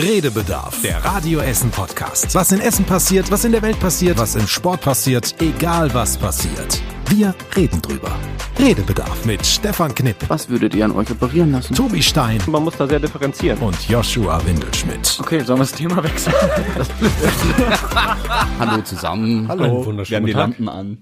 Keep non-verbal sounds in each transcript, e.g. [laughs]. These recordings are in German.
Redebedarf, der Radio Essen Podcast. Was in Essen passiert, was in der Welt passiert, was im Sport passiert, egal was passiert. Wir reden drüber. Redebedarf mit Stefan Knipp, Was würdet ihr an euch operieren lassen? Tobi Stein Man muss da sehr differenzieren. und Joshua Windelschmidt. Okay, sollen wir das Thema wechseln? [laughs] Hallo zusammen. Hallo. Wir haben die Lampen an.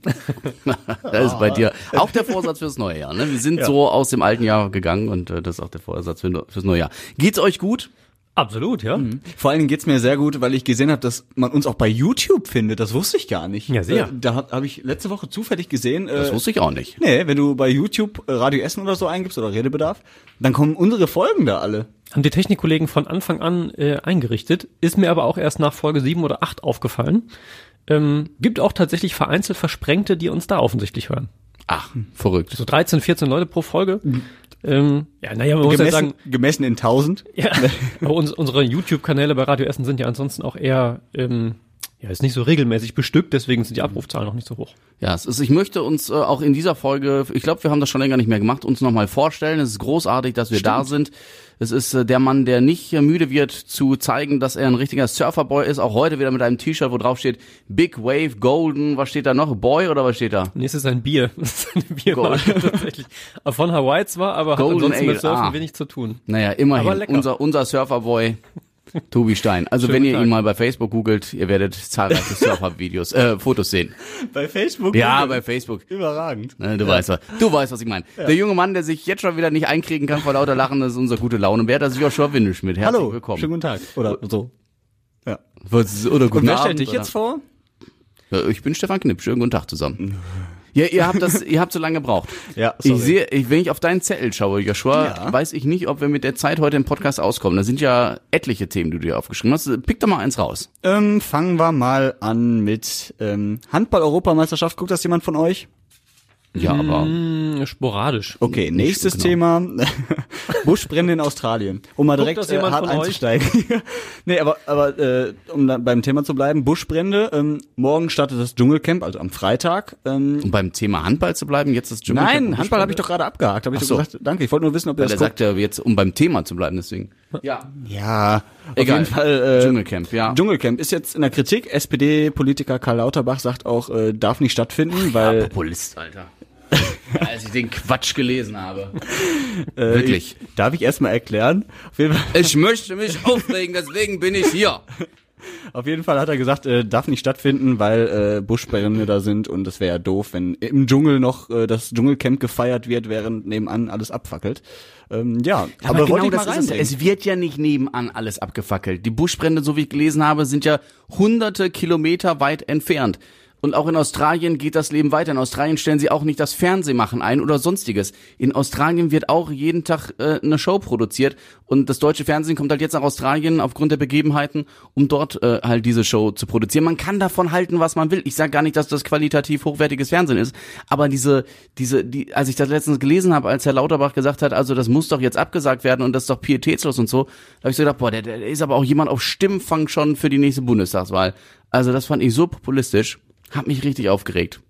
[laughs] das ist bei dir auch der Vorsatz fürs neue Jahr. Ne? Wir sind so aus dem alten Jahr gegangen und äh, das ist auch der Vorsatz für, fürs neue Jahr. Geht's euch gut? Absolut, ja. Vor allen Dingen geht's mir sehr gut, weil ich gesehen habe, dass man uns auch bei YouTube findet. Das wusste ich gar nicht. Ja, sehr. Äh, Da habe hab ich letzte Woche zufällig gesehen. Das Äh, wusste ich auch nicht. nee, wenn du bei YouTube äh, Radio Essen oder so eingibst oder Redebedarf, dann kommen unsere Folgen da alle. Haben die Technikkollegen von Anfang an äh, eingerichtet, ist mir aber auch erst nach Folge 7 oder 8 aufgefallen. Ähm, gibt auch tatsächlich vereinzelt Versprengte, die uns da offensichtlich hören. Ach, verrückt. So 13, 14 Leute pro Folge. Ähm, ja, naja, man muss ja Gemessen, sagen, gemessen in 1000. ja, [laughs] aber uns, unsere YouTube-Kanäle bei Radio Essen sind ja ansonsten auch eher, ähm, ja, ist nicht so regelmäßig bestückt, deswegen sind die Abrufzahlen noch nicht so hoch. Ja, es ist, ich möchte uns äh, auch in dieser Folge, ich glaube, wir haben das schon länger nicht mehr gemacht, uns nochmal vorstellen. Es ist großartig, dass wir da sind. Es ist äh, der Mann, der nicht müde wird zu zeigen, dass er ein richtiger Surferboy ist. Auch heute wieder mit einem T-Shirt, wo drauf steht Big Wave Golden. Was steht da noch? Boy oder was steht da? Nächstes ist ein Bier. [laughs] Das ist eine Biermarke tatsächlich. Von Hawaii zwar, aber hat Golden ansonsten mit Ale, Surfen ah. wenig zu tun. Naja, immerhin. Unser, unser Surferboy. [laughs] Tobi Stein. Also Schönen wenn ihr Tag. ihn mal bei Facebook googelt, ihr werdet zahlreiche [laughs] Surfer-Videos, äh, Fotos sehen. Bei Facebook. Ja, bei Facebook. Überragend. Ne, du weißt was. Du weißt, was ich meine. Der junge Mann, der sich jetzt schon wieder nicht einkriegen kann vor lauter Lachen, das ist unser gute Laune. Wer das ist Joshua Windelschmidt. Herzlich Hallo, willkommen. schönen guten Tag. Oder so. Ja. Was- Oder guten Und wer stellt dich jetzt vor? Ja, ich bin Stefan Knipp. Schönen guten Tag zusammen. [laughs] Ja, ihr habt das, ihr habt so lange gebraucht. [laughs] Ja, ich sorry. sehe, ich, wenn ich auf deinen Zettel schaue, Joshua, Ja. weiß ich nicht, ob wir mit der Zeit heute im Podcast auskommen. Da sind ja etliche Themen, die du dir aufgeschrieben hast. Pick doch mal eins raus. Ähm, fangen wir mal an mit ähm, Handball-Europameisterschaft. Guckt das jemand von euch? Ja, aber Hm, sporadisch. Okay, nächstes so Thema. [laughs] Buschbrände in Australien. Um mal Guckt direkt das äh, hart einzusteigen. [laughs] nee, aber, aber äh, um da beim Thema zu bleiben, Buschbrände. Ähm, morgen startet das Dschungelcamp, also am Freitag. Ähm, um beim Thema Handball zu bleiben, jetzt das Dschungelcamp nein, Handball habe ich doch gerade abgehakt. Hab ich Ach doch so. gesagt, danke. Ich wollte nur wissen, ob ihr Weil er das guckt. sagt ja jetzt, um beim Thema zu bleiben, deswegen. Ja. Ja, auf Egal. jeden Fall. Äh, Dschungelcamp, ja. Dschungelcamp ist jetzt in der Kritik. SPD-Politiker Karl Lauterbach sagt auch, äh, darf nicht stattfinden, weil Populist, Alter. [laughs] Als ich den Quatsch gelesen habe. äh, Wirklich. Ich, darf ich erstmal erklären? Auf jeden, Fall, Ich möchte mich [laughs] aufregen, deswegen bin ich hier. auf jeden Fall hat er gesagt, äh, darf nicht stattfinden, weil äh, Buschbrände da sind und es wäre ja doof, wenn im Dschungel noch äh, das Dschungelcamp gefeiert wird, während nebenan alles abfackelt. Ähm, ja, aber, genau ich mal das ist es. Es wird ja nicht nebenan alles abgefackelt. Die Buschbrände, so wie ich gelesen habe, sind ja hunderte Kilometer weit entfernt. Und auch in Australien geht das Leben weiter. In Australien stellen sie auch nicht das Fernsehmachen ein oder sonstiges. In Australien wird auch jeden Tag äh, eine Show produziert. Und das deutsche Fernsehen kommt halt jetzt nach Australien aufgrund der Begebenheiten, um dort äh, halt diese Show zu produzieren. Man kann davon halten, was man will. Ich sage gar nicht, dass das qualitativ hochwertiges Fernsehen ist. Aber diese, diese, die, als ich das letztens gelesen habe, als Herr Lauterbach gesagt hat, also das muss doch jetzt abgesagt werden und das ist doch pietätslos und so, da habe ich so gedacht, boah, der, der ist aber auch jemand auf Stimmfang schon für die nächste Bundestagswahl. Also das fand ich so populistisch. Hat mich richtig aufgeregt.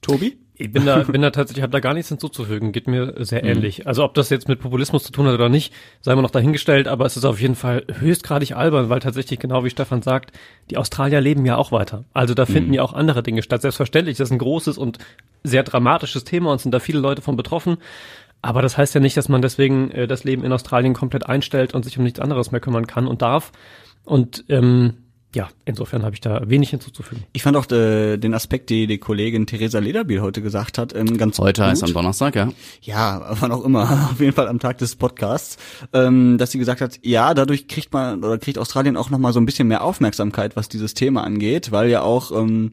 Tobi? Ich bin da, bin da tatsächlich, habe da gar nichts hinzuzufügen, geht mir sehr ähnlich. Also ob das jetzt mit Populismus zu tun hat oder nicht, sei mal noch dahingestellt, aber es ist auf jeden Fall höchstgradig albern, weil tatsächlich, genau wie Stefan sagt, die Australier leben ja auch weiter. Also da finden ja auch andere Dinge statt. Selbstverständlich, das ist ein großes und sehr dramatisches Thema und sind da viele Leute von betroffen. Aber das heißt ja nicht, dass man deswegen äh, das Leben in Australien komplett einstellt und sich um nichts anderes mehr kümmern kann und darf. Und ähm, ja, insofern habe ich da wenig hinzuzufügen. Ich fand auch äh, den Aspekt, die die Kollegin Theresa Lederbiel heute gesagt hat, ähm, ganz Heute gut. heißt am Donnerstag, ja. Ja, wann auch immer, [laughs] auf jeden Fall am Tag des Podcasts, ähm, dass sie gesagt hat, ja, dadurch kriegt man oder kriegt Australien auch noch mal so ein bisschen mehr Aufmerksamkeit, was dieses Thema angeht, weil ja auch ähm,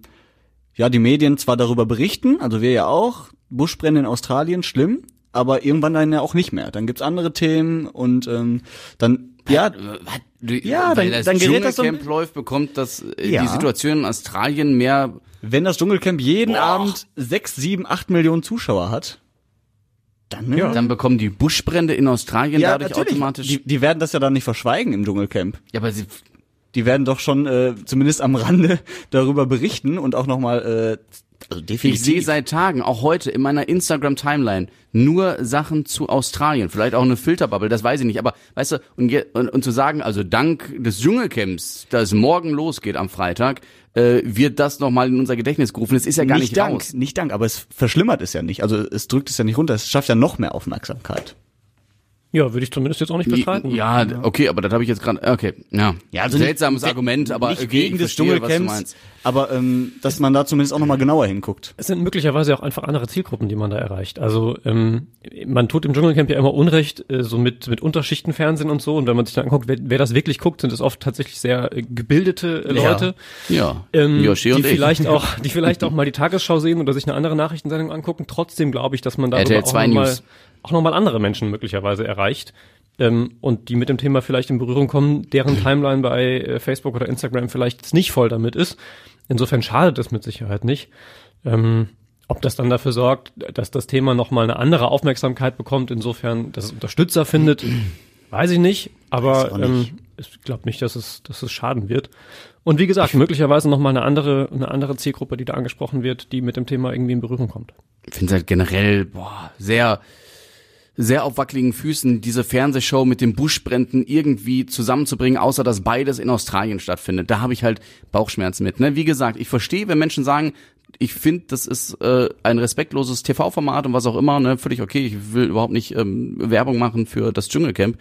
ja die Medien zwar darüber berichten, also wir ja auch, Buschbrände in Australien schlimm, aber irgendwann dann ja auch nicht mehr. Dann gibt's andere Themen und ähm, dann ja, Ja, weil dann- das dann gerät das so Dschungelcamp läuft, bekommt das äh, Ja. die Situation in Australien mehr. wenn das Dschungelcamp jeden Boah. Abend sechs, sieben, acht Millionen Zuschauer hat, dann ne? Dann bekommen die Buschbrände in Australien ja, dadurch natürlich. automatisch. Die, die werden das ja dann nicht verschweigen im Dschungelcamp. ja, aber sie, die werden doch schon äh, zumindest am Rande [laughs] darüber berichten und auch nochmal äh, Also definitiv. Ich sehe seit Tagen, auch heute in meiner Instagram-Timeline, nur Sachen zu Australien. Vielleicht auch eine Filterbubble, das weiß ich nicht. Aber weißt du, und, und, und zu sagen, also dank des Dschungelcamps, das morgen losgeht am Freitag, äh, wird das nochmal in unser Gedächtnis gerufen. Das ist ja gar nicht, Dank, raus. nicht Dank, aber es verschlimmert es ja nicht. Also es drückt es ja nicht runter, es schafft ja noch mehr Aufmerksamkeit. Ja, würde ich zumindest jetzt auch nicht bestreiten. Ja, okay, aber das habe ich jetzt gerade. Okay, ja. Ja, also Seltsames nicht- Argument, aber nicht okay, ich was du Dschungelcamps, meinst. aber ähm, dass man da zumindest auch nochmal genauer hinguckt. Es sind möglicherweise auch einfach andere Zielgruppen, die man da erreicht. Also ähm, man tut im Dschungelcamp ja immer Unrecht, äh, so mit, mit Unterschichtenfernsehen und so. Und wenn man sich dann anguckt, wer, wer das wirklich guckt, sind es oft tatsächlich sehr äh, gebildete äh, Ja. Leute, Ja, ähm, Yoshi die und ich. vielleicht [laughs] auch, die vielleicht auch mal die Tagesschau sehen oder sich eine andere Nachrichtensendung angucken. Trotzdem glaube ich, dass man da auch 2 nochmal News. Auch noch mal andere Menschen möglicherweise erreicht. Ähm, und die mit dem Thema vielleicht in Berührung kommen, deren Timeline bei äh, Facebook oder Instagram vielleicht nicht voll damit ist. Insofern schadet es mit Sicherheit nicht. Ähm, ob das dann dafür sorgt, dass das Thema nochmal eine andere Aufmerksamkeit bekommt, insofern, dass es Unterstützer findet, weiß ich nicht. Aber ähm, nicht. ich glaube nicht, dass es, dass es schaden wird. Und wie gesagt, möglicherweise nochmal eine andere, eine andere Zielgruppe, die da angesprochen wird, die mit dem Thema irgendwie in Berührung kommt. Ich finde es halt generell boah, sehr sehr auf wackeligen Füßen, diese Fernsehshow mit den Buschbränden irgendwie zusammenzubringen, außer dass beides in Australien stattfindet. Da habe ich halt Bauchschmerzen mit. Ne? Wie gesagt, ich verstehe, wenn Menschen sagen, ich finde, das ist äh, ein respektloses TV-Format und was auch immer, ne, völlig okay. Ich will überhaupt nicht ähm, Werbung machen für das Dschungelcamp.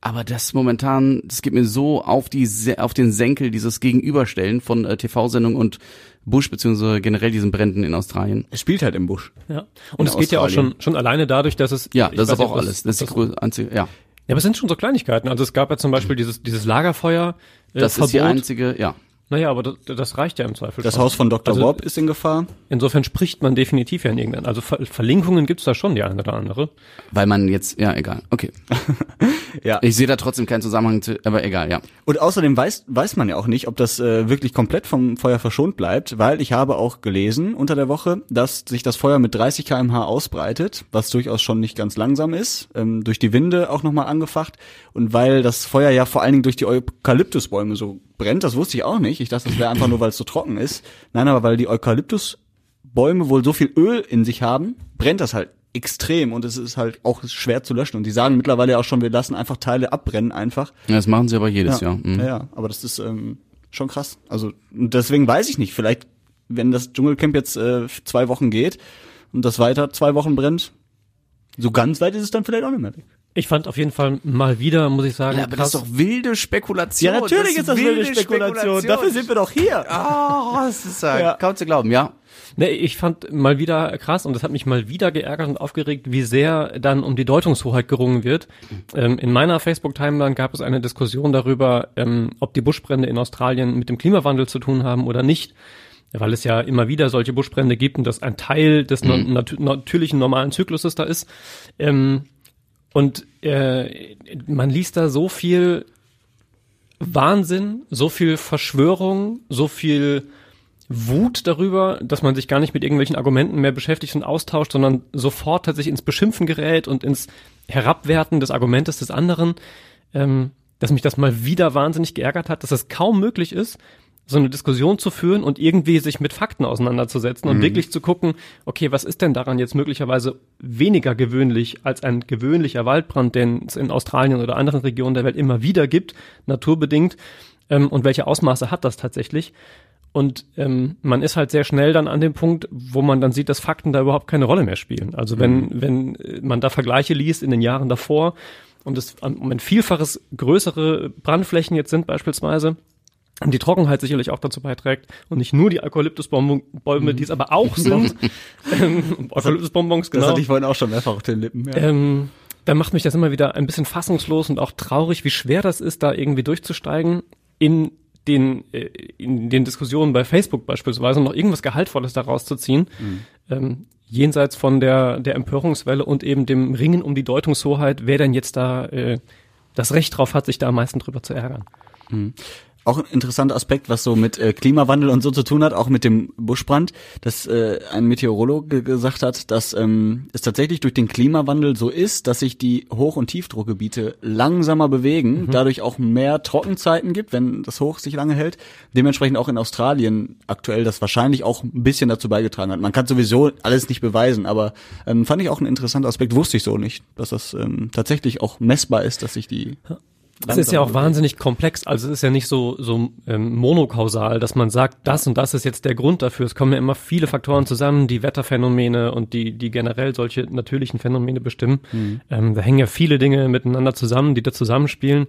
Aber das momentan, das geht mir so auf die auf den Senkel, dieses Gegenüberstellen von äh, TV-Sendung und Busch beziehungsweise generell diesen Bränden in Australien. Es spielt halt im Busch. Ja. Und In es geht ja auch Australien. schon, schon alleine dadurch, dass es. Ja, das ist aber auch ob alles. Das ist die das- größte, einzige, ja. Ja, aber es sind schon so Kleinigkeiten. Also es gab ja zum Beispiel dieses, dieses Lagerfeuer. Äh, Das ist die Verbot. einzige, ja. Naja, aber das, das reicht ja im Zweifel Das schon. Haus von Dr. Also- Bob ist in Gefahr. Insofern spricht man definitiv ja in irgendeinem. Also Ver Verlinkungen gibt's da schon, die eine oder andere. Weil man jetzt, ja, egal. Okay. [laughs] Ja. Ich sehe da trotzdem keinen Zusammenhang, zu, aber egal, ja. Und außerdem weiß, weiß man ja auch nicht, ob das äh, wirklich komplett vom Feuer verschont bleibt, weil ich habe auch gelesen unter der Woche, dass sich das Feuer mit 30 kmh ausbreitet, was durchaus schon nicht ganz langsam ist, ähm, durch die Winde auch nochmal angefacht. Und weil das Feuer ja vor allen Dingen durch die Eukalyptusbäume so brennt, das wusste ich auch nicht. Ich dachte, das wäre einfach nur, weil es so trocken ist. Nein, aber weil die Eukalyptusbäume wohl so viel Öl in sich haben, brennt das halt extrem und es ist halt auch schwer zu löschen. Und die sagen mittlerweile auch schon, wir lassen einfach Teile abbrennen einfach. Ja, Das machen sie aber jedes Jahr. Mhm. Ja, ja, aber das ist ähm, schon krass. Also und deswegen weiß ich nicht, vielleicht, wenn das Dschungelcamp jetzt äh, zwei Wochen geht und das weiter zwei Wochen brennt, so ganz weit ist es dann vielleicht auch nicht mehr weg. Ich fand auf jeden Fall mal wieder, muss ich sagen, Ja, aber das ist doch wilde Spekulation. Dafür sind wir doch hier. Oh, das ist ja, Ja. kaum zu glauben, ja. Nee, ich fand mal wieder krass und das hat mich mal wieder geärgert und aufgeregt, wie sehr dann um die Deutungshoheit gerungen wird. Ähm, in meiner Facebook-Timeline gab es eine Diskussion darüber, ähm, ob die Buschbrände in Australien mit dem Klimawandel zu tun haben oder nicht. Weil es ja immer wieder solche Buschbrände gibt und das ein Teil des no nat natürlichen normalen Zykluses da ist. Ähm, und äh, man liest da so viel Wahnsinn, so viel Verschwörung, so viel Wut darüber, dass man sich gar nicht mit irgendwelchen Argumenten mehr beschäftigt und austauscht, sondern sofort tatsächlich ins Beschimpfen gerät und ins Herabwerten des Argumentes des anderen, ähm, dass mich das mal wieder wahnsinnig geärgert hat, dass es kaum möglich ist, so eine Diskussion zu führen und irgendwie sich mit Fakten auseinanderzusetzen und wirklich zu gucken, okay, was ist denn daran jetzt möglicherweise weniger gewöhnlich als ein gewöhnlicher Waldbrand, den es in Australien oder anderen Regionen der Welt immer wieder gibt, naturbedingt, ähm, und welche Ausmaße hat das tatsächlich? Und ähm, man ist halt sehr schnell dann an dem Punkt, wo man dann sieht, dass Fakten da überhaupt keine Rolle mehr spielen. Also wenn, wenn äh, man da Vergleiche liest in den Jahren davor und es um ein Vielfaches größere Brandflächen jetzt sind beispielsweise, die Trockenheit sicherlich auch dazu beiträgt und nicht nur die Eukalyptusbäume, Bäume, die es aber auch sind. [laughs] ähm, Eukalyptusbonbons, Das genau. hatte ich vorhin auch schon mehrfach auf den Lippen. Ja. Ähm, dann macht mich das immer wieder ein bisschen fassungslos und auch traurig, wie schwer das ist, da irgendwie durchzusteigen in den, äh, in den Diskussionen bei Facebook beispielsweise und noch irgendwas Gehaltvolles daraus zu ziehen. Ähm, jenseits von der, der Empörungswelle und eben dem Ringen um die Deutungshoheit, wer denn jetzt da äh, das Recht drauf hat, sich da am meisten drüber zu ärgern. Auch ein interessanter Aspekt, was so mit äh, Klimawandel und so zu tun hat, auch mit dem Buschbrand, dass äh, ein Meteorologe gesagt hat, dass ähm, es tatsächlich durch den Klimawandel so ist, dass sich die Hoch- und Tiefdruckgebiete langsamer bewegen, dadurch auch mehr Trockenzeiten gibt, wenn das Hoch sich lange hält. Dementsprechend auch in Australien aktuell das wahrscheinlich auch ein bisschen dazu beigetragen hat. Man kann sowieso alles nicht beweisen, aber ähm, fand ich auch ein interessanter Aspekt, wusste ich so nicht, dass das ähm, tatsächlich auch messbar ist, dass sich die Es ist ja auch wahnsinnig komplex, also es ist ja nicht so, so ähm, monokausal, dass man sagt, das und das ist jetzt der Grund dafür. Es kommen ja immer viele Faktoren zusammen, die Wetterphänomene und die, die generell solche natürlichen Phänomene bestimmen. Ähm, da hängen ja viele Dinge miteinander zusammen, die da zusammenspielen.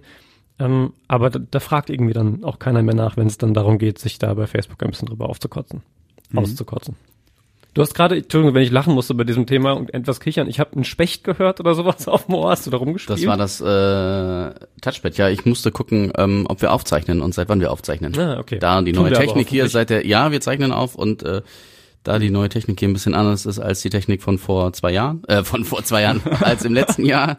Ähm, aber da, da fragt irgendwie dann auch keiner mehr nach, wenn es dann darum geht, sich da bei Facebook ein bisschen drüber aufzukotzen, auszukotzen. Du hast gerade, Entschuldigung, wenn ich lachen musste bei diesem Thema und etwas kichern, ich habe einen Specht gehört oder sowas [laughs] auf dem Ohr, hast du da rumgespielt? Das war das äh, Touchpad. Ja, ich musste gucken, ähm, ob wir aufzeichnen und seit wann wir aufzeichnen. Ah, okay. Da die neue Technik hier seit der, ja, wir zeichnen auf und äh, da die neue Technik hier ein bisschen anders ist als die Technik von vor zwei Jahren, äh, von vor zwei Jahren, [laughs] als im letzten Jahr,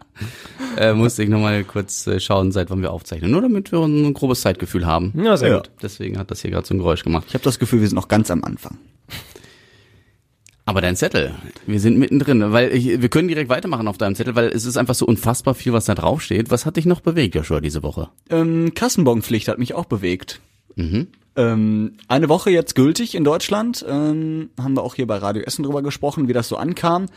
äh, musste ich nochmal kurz äh, schauen, seit wann wir aufzeichnen. Nur damit wir ein grobes Zeitgefühl haben. Ja, sehr Ja. gut. Deswegen hat das hier gerade so ein Geräusch gemacht. Ich habe das Gefühl, wir sind noch ganz am Anfang. Aber dein Zettel, wir sind mittendrin, weil ich, wir können direkt weitermachen auf deinem Zettel, weil es ist einfach so unfassbar viel, was da drauf steht. Was hat dich noch bewegt, Joshua, diese Woche? Ähm, Kassenbonpflicht hat mich auch bewegt. Mhm. Ähm, eine Woche jetzt gültig in Deutschland. Ähm, haben wir auch hier bei Radio Essen drüber gesprochen, wie das so ankam.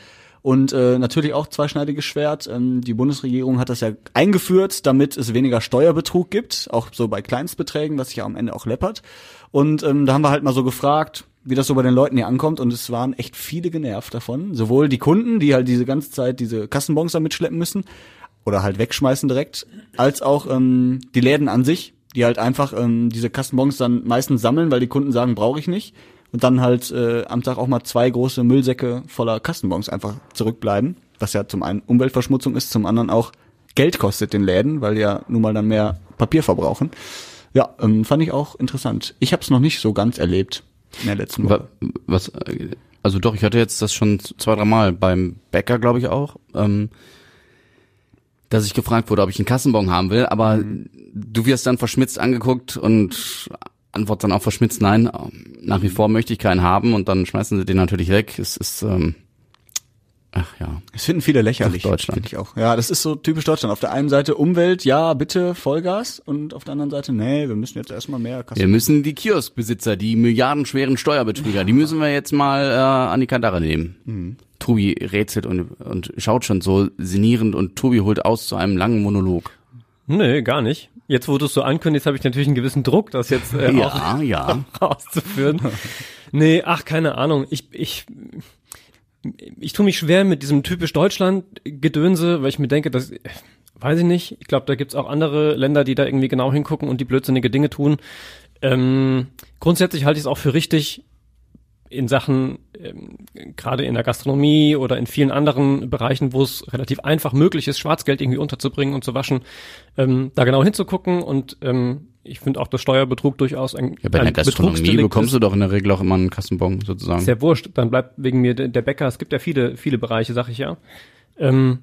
Und äh, natürlich auch zweischneidiges Schwert. Ähm, die Bundesregierung hat das ja eingeführt, damit es weniger Steuerbetrug gibt, auch so bei Kleinstbeträgen, was sich ja am Ende auch läppert. Und ähm, da haben wir halt mal so gefragt, wie das so bei den Leuten hier ankommt. Und es waren echt viele genervt davon. Sowohl die Kunden, die halt diese ganze Zeit diese Kassenbons da mitschleppen müssen, oder halt wegschmeißen direkt, als auch ähm, die Läden an sich, die halt einfach ähm, diese Kassenbons dann meistens sammeln, weil die Kunden sagen, brauche ich nicht. Und dann halt äh, am Tag auch mal zwei große Müllsäcke voller Kassenbons einfach zurückbleiben, was ja zum einen Umweltverschmutzung ist, zum anderen auch Geld kostet den Läden, weil die ja nun mal dann mehr Papier verbrauchen. Ja, ähm, fand ich auch interessant. Ich habe es noch nicht so ganz erlebt in der letzten Woche. Wa- Was, äh, also doch, ich hatte jetzt das schon zwei, drei Mal beim Bäcker, glaube ich auch, ähm, dass ich gefragt wurde, ob ich einen Kassenbon haben will, aber du wirst dann verschmitzt angeguckt und antwort dann auch verschmitzt, nein, nach wie vor möchte ich keinen haben und dann schmeißen sie den natürlich weg. Es ist, ähm, ach ja, Es finden viele lächerlich. Ach, Deutschland. Finde ich auch. Ja, das ist so typisch Deutschland. Auf der einen Seite Umwelt, ja, bitte Vollgas. Und auf der anderen Seite, nee, wir müssen jetzt erstmal mehr Kassen. wir müssen die Kioskbesitzer, die milliardenschweren Steuerbetrüger, die müssen wir jetzt mal äh, an die Kandare nehmen. Tobi rätselt und, und schaut schon so sinnierend und Tobi holt aus zu einem langen Monolog. Nee, gar nicht. Jetzt, wo du es so ankündigst, habe ich natürlich einen gewissen Druck, das jetzt äh, auch Ja, ja. [laughs] auszuführen. Nee, ach, keine Ahnung. Ich, ich, ich tue mich schwer mit diesem typisch Deutschland-Gedönse, weil ich mir denke, das weiß ich nicht. Ich glaube, da gibt's auch andere Länder, die da irgendwie genau hingucken und die blödsinnige Dinge tun. Ähm, grundsätzlich halte ich es auch für richtig, in Sachen, ähm, gerade in der Gastronomie oder in vielen anderen Bereichen, wo es relativ einfach möglich ist, Schwarzgeld irgendwie unterzubringen und zu waschen, ähm, da genau hinzugucken und ähm, ich finde auch, dass Steuerbetrug durchaus ein, Ja, bei ein der Gastronomie bekommst du doch in der Regel auch immer einen Kassenbon sozusagen. Ist ja wurscht, dann bleibt wegen mir der, der Bäcker, es gibt ja viele, viele Bereiche, sag ich ja. Ähm,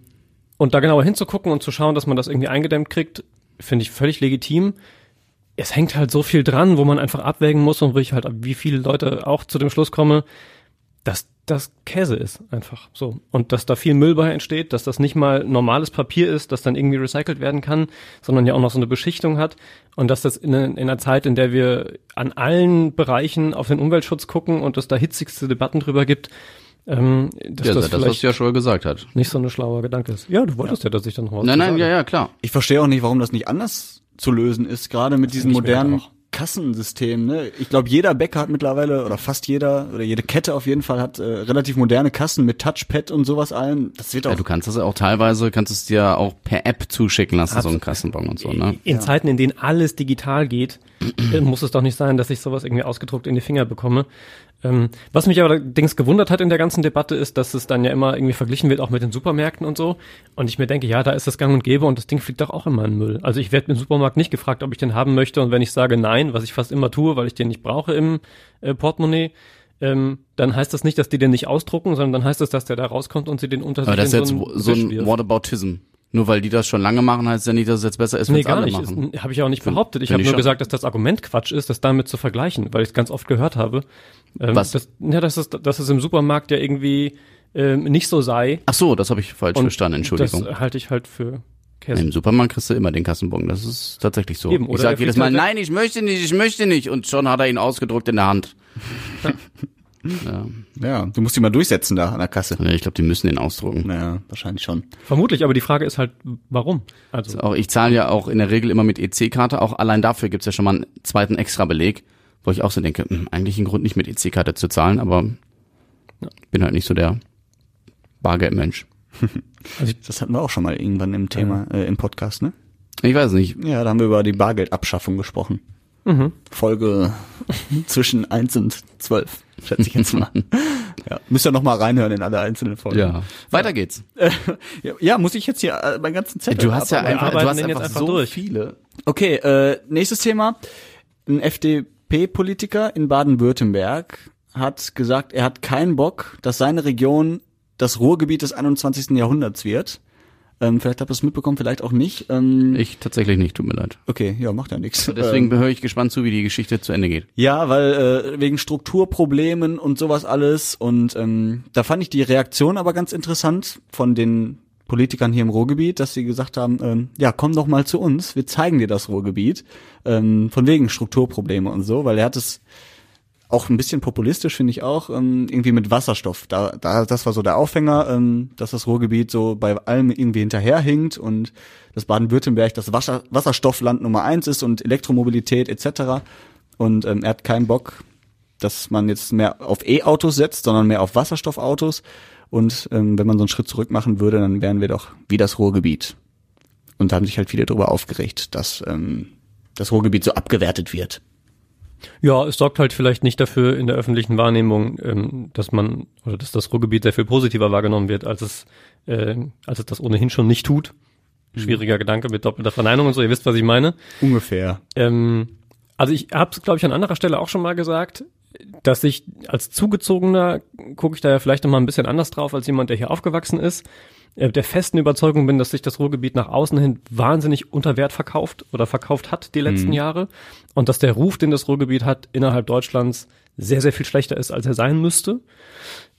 und da genauer hinzugucken und zu schauen, dass man das irgendwie eingedämmt kriegt, finde ich völlig legitim. Es hängt halt so viel dran, wo man einfach abwägen muss und wo ich halt, wie viele Leute auch zu dem Schluss komme, dass das Käse ist, einfach so. Und dass da viel Müll bei entsteht, dass das nicht mal normales Papier ist, das dann irgendwie recycelt werden kann, sondern ja auch noch so eine Beschichtung hat. Und dass das in, in einer Zeit, in der wir an allen Bereichen auf den Umweltschutz gucken und es da hitzigste Debatten drüber gibt, ähm, dass ja, das, das, was vielleicht ja schon gesagt hat. nicht so ein schlauer Gedanke ist. Ja, du wolltest ja, dass ich dann noch was Nein, nein, sagen. ja, ja, klar. Ich verstehe auch nicht, warum das nicht anders zu lösen ist, gerade mit diesen ich mir modernen auch. Kassensystemen. Ne? Ich glaube, jeder Bäcker hat mittlerweile, oder fast jeder, oder jede Kette auf jeden Fall hat äh, relativ moderne Kassen mit Touchpad und sowas allen. Das wird auch Ja, du kannst das auch teilweise, kannst es dir auch per App zuschicken lassen, so einen Kassenbon und so, ne? In Zeiten, in denen alles digital geht, [clears throat] muss es doch nicht sein, dass ich sowas irgendwie ausgedruckt in die Finger bekomme. Ähm, was mich allerdings gewundert hat in der ganzen Debatte ist, dass es dann ja immer irgendwie verglichen wird, auch mit den Supermärkten und so. Und ich mir denke, ja, da ist das gang und gäbe und das Ding fliegt doch auch immer in den Müll. Also ich werde im Supermarkt nicht gefragt, ob ich den haben möchte. Und wenn ich sage nein, was ich fast immer tue, weil ich den nicht brauche im äh, Portemonnaie, ähm, dann heißt das nicht, dass die den nicht ausdrucken, sondern dann heißt es, dass der da rauskommt und sie den unter Aber das ist jetzt so so ein. Whataboutism. Nur weil die das schon lange machen, heißt ja nicht, dass es jetzt besser ist, wenn Nee, es gar alle nicht. machen. Habe ich auch nicht behauptet. Ich habe nur schon. gesagt, dass das Argument Quatsch ist, das damit zu vergleichen, weil ich es ganz oft gehört habe. Ähm, Was? Das, ja, dass es, dass es im Supermarkt ja irgendwie ähm, nicht so sei. Ach so, das habe ich falsch Und verstanden, Entschuldigung. Das halte ich halt für Käse. Im Supermarkt kriegst du immer den Kassenbon. Das ist tatsächlich so. Eben, ich sage jedes Mal, nein, ich möchte nicht, ich möchte nicht. Und schon hat er ihn ausgedruckt in der Hand. ja. [laughs] Ja, du musst die mal durchsetzen da an der Kasse. Ich glaube, die müssen den ausdrucken. Naja, wahrscheinlich schon. Vermutlich, aber die Frage ist halt, warum? Also, Auch ich zahle ja auch in der Regel immer mit EC-Karte. Auch allein dafür gibt's ja schon mal einen zweiten Extra-Beleg, wo ich auch so denke, hm, eigentlich ein Grund nicht mit EC-Karte zu zahlen, aber bin halt nicht so der Bargeldmensch. [laughs] Das hatten wir auch schon mal irgendwann im Thema, äh, im Podcast, ne? Ich weiß nicht. Ja, da haben wir über die Bargeldabschaffung gesprochen. Folge [laughs] zwischen 1 und 12, schätze ich jetzt mal. [laughs] ja, müsst ihr noch mal reinhören in alle einzelnen Folgen. Ja. Weiter geht's. [laughs] Ja, muss ich jetzt hier äh, meinen ganzen Zettel Du hast ja einfach, du hast einfach, einfach so durch. viele. Okay, äh, nächstes Thema. Ein FDP-Politiker in Baden-Württemberg hat gesagt, er hat keinen Bock, dass seine Region das Ruhrgebiet des 21. Jahrhunderts wird. Ähm, vielleicht habt ihr es mitbekommen, vielleicht auch nicht. Ähm, Ich tatsächlich nicht, tut mir leid. okay, ja, macht ja nichts. Deswegen höre ich gespannt zu, wie die Geschichte zu Ende geht. Ja, weil äh, wegen Strukturproblemen und sowas alles. Und ähm, da fand ich die Reaktion aber ganz interessant von den Politikern hier im Ruhrgebiet, dass sie gesagt haben, ähm, ja, komm doch mal zu uns, wir zeigen dir das Ruhrgebiet. Ähm, von wegen Strukturprobleme und so, weil er hat es auch ein bisschen populistisch, finde ich auch, ähm, irgendwie mit Wasserstoff. Da, da, das war so der Aufhänger, ähm, dass das Ruhrgebiet so bei allem irgendwie hinterherhinkt und dass Baden-Württemberg das Wasser, Wasserstoffland Nummer eins ist und Elektromobilität etc. Und ähm, er hat keinen Bock, dass man jetzt mehr auf E-Autos setzt, sondern mehr auf Wasserstoffautos. Und ähm, wenn man so einen Schritt zurück machen würde, dann wären wir doch wie das Ruhrgebiet. Und da haben sich halt viele darüber aufgeregt, dass ähm, das Ruhrgebiet so abgewertet wird. Ja, es sorgt halt vielleicht nicht dafür in der öffentlichen Wahrnehmung, ähm, dass man oder dass das Ruhrgebiet sehr viel positiver wahrgenommen wird, als es, äh, als es das ohnehin schon nicht tut. Schwieriger Gedanke mit doppelter Verneinung und so. Ihr wisst, was ich meine. Ungefähr. Ähm, also ich habe es, glaube ich, an anderer Stelle auch schon mal gesagt, dass ich als Zugezogener gucke ich da ja vielleicht noch mal ein bisschen anders drauf als jemand, der hier aufgewachsen ist. Äh, der festen Überzeugung bin, dass sich das Ruhrgebiet nach außen hin wahnsinnig unter Wert verkauft oder verkauft hat die letzten Jahre und dass der Ruf, den das Ruhrgebiet hat, innerhalb Deutschlands sehr, sehr viel schlechter ist, als er sein müsste.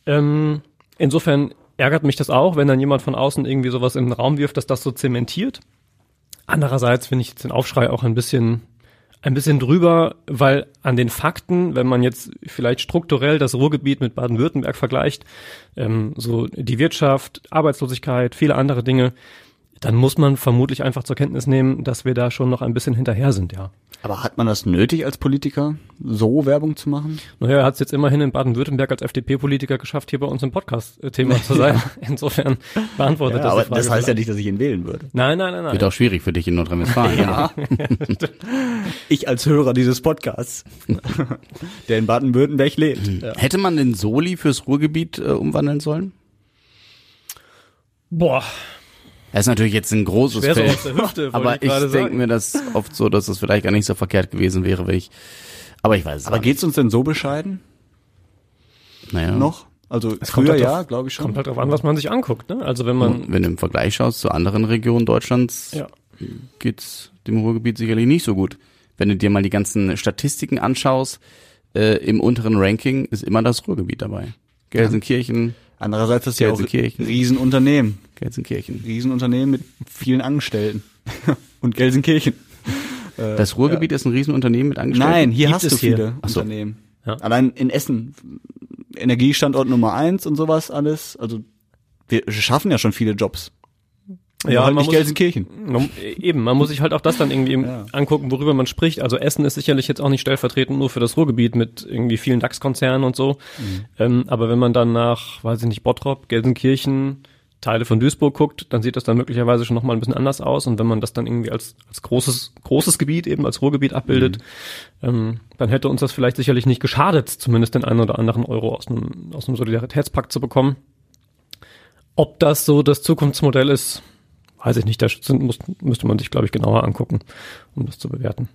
Ähm, insofern ärgert mich das auch, wenn dann jemand von außen irgendwie sowas in den Raum wirft, dass das so zementiert. Andererseits finde ich den Aufschrei auch ein bisschen, ein bisschen drüber, weil an den Fakten, wenn man jetzt vielleicht strukturell das Ruhrgebiet mit Baden-Württemberg vergleicht, ähm, so die Wirtschaft, Arbeitslosigkeit, viele andere Dinge, dann muss man vermutlich einfach zur Kenntnis nehmen, dass wir da schon noch ein bisschen hinterher sind, ja. Aber hat man das nötig als Politiker, so Werbung zu machen? Naja, er hat es jetzt immerhin in Baden-Württemberg als FDP-Politiker geschafft, hier bei uns im Podcast-Thema zu [laughs] sein. Insofern beantwortet das aber die Frage das heißt ja vielleicht. nicht, dass ich ihn wählen würde. Nein, nein, nein, nein. Wird auch schwierig für dich in Nordrhein-Westfalen. Ja. [laughs] ich als Hörer dieses Podcasts, [laughs] der in Baden-Württemberg lebt. Ja. Hätte man den Soli fürs Ruhrgebiet äh, umwandeln sollen? Boah, Das ist natürlich jetzt ein großes Schwer so Feld. aus der Hüfte, aber ich ich denke mir das oft so, dass es vielleicht gar nicht so verkehrt gewesen wäre, wenn ich. Aber ich weiß es Aber geht's uns denn so bescheiden nicht. Naja. noch? Also kommt früher halt ja, glaube ich schon. kommt halt drauf an, was man sich anguckt. Ne? Also wenn man, Wenn du im Vergleich schaust zu anderen Regionen Deutschlands, ja, geht's dem Ruhrgebiet sicherlich nicht so gut. Wenn du dir mal die ganzen Statistiken anschaust, äh, im unteren Ranking ist immer das Ruhrgebiet dabei. Gelsenkirchen, Andererseits ist ja auch. Riesenunternehmen. Gelsenkirchen. Riesenunternehmen mit vielen Angestellten. [laughs] Und Gelsenkirchen. Äh, Das Ruhrgebiet ist ein Riesenunternehmen mit Angestellten? Nein, hier Gibt hast du viele so. Unternehmen. Ja. Allein in Essen, Energiestandort Nummer eins und sowas alles. Also wir schaffen ja schon viele Jobs. Ja, halt man nicht Gelsenkirchen. man, eben, man muss sich halt auch das dann irgendwie Ja. angucken, worüber man spricht. Also Essen ist sicherlich jetzt auch nicht stellvertretend nur für das Ruhrgebiet mit irgendwie vielen DAX-Konzernen und so. Ähm, aber wenn man dann nach, weiß ich nicht, Bottrop, Gelsenkirchen, Teile von Duisburg guckt, dann sieht das dann möglicherweise schon nochmal ein bisschen anders aus. Und wenn man das dann irgendwie als, als großes, großes Gebiet eben als Ruhrgebiet abbildet, ähm, dann hätte uns das vielleicht sicherlich nicht geschadet, zumindest den einen oder anderen Euro aus einem, aus einem Solidaritätspakt zu bekommen. Ob das so das Zukunftsmodell ist, weiß ich nicht. Da sind, muss, müsste man sich, glaube ich, genauer angucken, um das zu bewerten.